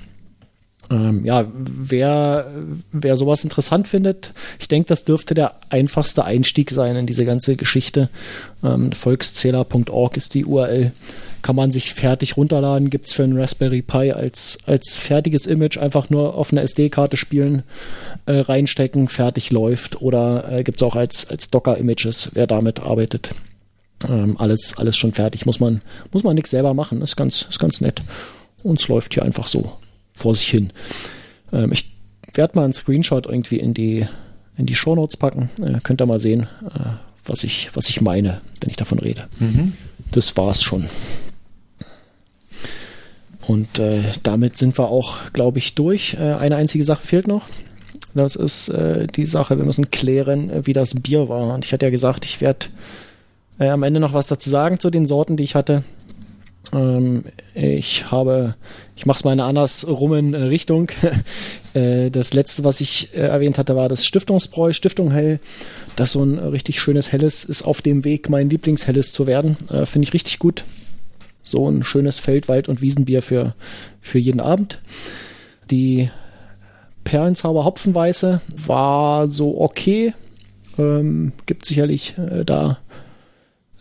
Ähm, ja, wer, wer sowas interessant findet, ich denke, das dürfte der einfachste Einstieg sein in diese ganze Geschichte. Ähm, Volkszähler.org ist die URL. Kann man sich fertig runterladen, gibt's für einen Raspberry Pi als, als fertiges Image einfach nur auf eine SD-Karte spielen, äh, reinstecken, fertig läuft. Oder äh, gibt's auch als, als Docker-Images, wer damit arbeitet. Ähm, alles, alles schon fertig. Muss man, muss man nichts selber machen. Ist ganz, ist ganz nett. Und es läuft hier einfach so vor sich hin. Ähm, ich werde mal einen Screenshot irgendwie in die, in die Shownotes packen. Äh, könnt ihr mal sehen, äh, was, ich, was ich meine, wenn ich davon rede. Das war's schon. Und äh, damit sind wir auch, glaube ich, durch. Äh, eine einzige Sache fehlt noch. Das ist äh, die Sache, wir müssen klären, äh, wie das Bier war. Und ich hatte ja gesagt, ich werde am Ende noch was dazu sagen zu den Sorten, die ich hatte. Ähm, ich habe, ich mache es mal in einer andersrummen Richtung. äh, das letzte, was ich äh, erwähnt hatte, war das Stiftungsbräu, Stiftung Hell. Das so ein richtig schönes Helles ist auf dem Weg, mein Lieblingshelles zu werden. Äh, Finde ich richtig gut. So ein schönes Feld-, Wald- und Wiesenbier für, für jeden Abend. Die Perlenzauber Hopfenweiße war so okay. Ähm, gibt sicherlich äh, da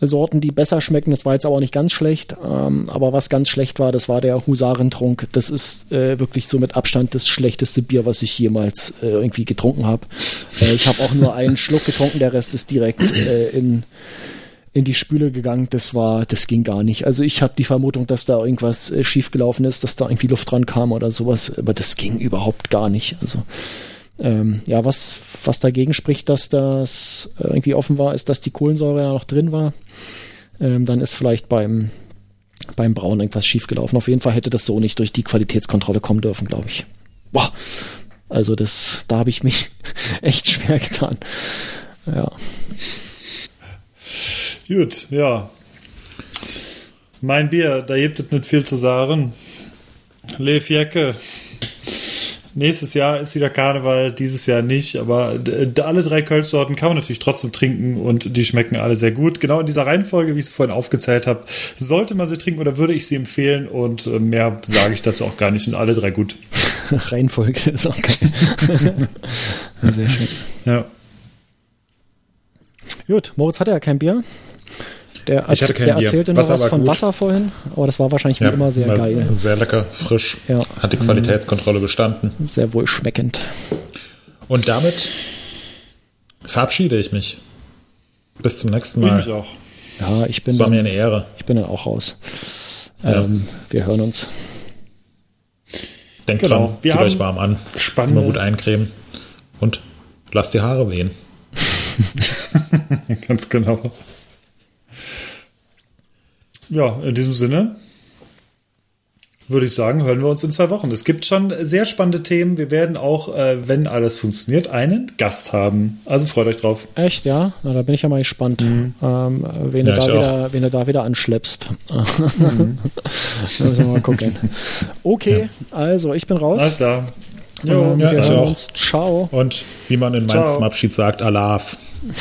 Sorten, die besser schmecken. Das war jetzt aber nicht ganz schlecht. Ähm, aber was ganz schlecht war, das war der Husarentrunk. Das ist äh, wirklich so mit Abstand das schlechteste Bier, was ich jemals äh, irgendwie getrunken habe. Äh, ich habe auch nur einen Schluck getrunken, der Rest ist direkt äh, in in die Spüle gegangen. Das war, das ging gar nicht. Also ich habe die Vermutung, dass da irgendwas äh, schiefgelaufen ist, dass da irgendwie Luft dran kam oder sowas, aber das ging überhaupt gar nicht. Also ähm, ja, was, was dagegen spricht, dass das irgendwie offen war, ist, dass die Kohlensäure ja noch drin war. Ähm, dann ist vielleicht beim, beim Brauen irgendwas schiefgelaufen. Auf jeden Fall hätte das so nicht durch die Qualitätskontrolle kommen dürfen, glaube ich. Boah. Also das, da habe ich mich echt schwer getan. Ja. Gut, ja. Mein Bier, da gibt es nicht viel zu sagen. Lev Jecke. Nächstes Jahr ist wieder Karneval, dieses Jahr nicht, aber d- alle drei Kölschsorten kann man natürlich trotzdem trinken und die schmecken alle sehr gut. Genau in dieser Reihenfolge, wie ich es vorhin aufgezählt habe, sollte man sie trinken oder würde ich sie empfehlen und äh, mehr sage ich dazu auch gar nicht, sind alle drei gut. Reihenfolge ist auch geil. Sehr schön. Ja. Gut, Moritz hatte ja kein Bier. Der, Ich hatte kein der Bier. erzählte noch was von gut. Wasser vorhin, aber das war wahrscheinlich wie immer sehr geil. Sehr lecker, frisch. Ja. Hat die Qualitätskontrolle bestanden. Sehr wohlschmeckend. Und damit verabschiede ich mich. Bis zum nächsten Ich Mal. mich auch. Ja, ich bin, Es war mir dann, eine Ehre. ich bin dann auch raus. Ja. Ähm, wir hören uns. Denkt Genau. dran, Wir zieht euch warm an. spannende- Immer gut eincremen. Und lasst die Haare wehen. Ganz genau. Ja, in diesem Sinne würde ich sagen, hören wir uns in zwei Wochen. Es gibt schon sehr spannende Themen. Wir werden auch, äh, wenn alles funktioniert, einen Gast haben. Also freut euch drauf. Echt, ja? Na, da bin ich ja mal gespannt, ähm, wen, Ja, du da wieder, wen du da wieder anschleppst. da müssen wir mal gucken. Okay, also ich bin raus. Alles klar. Ähm, ja, wir ich hören auch. uns. Ciao. Und wie man in Ciao. Mainz zum Abschied sagt, Alaf.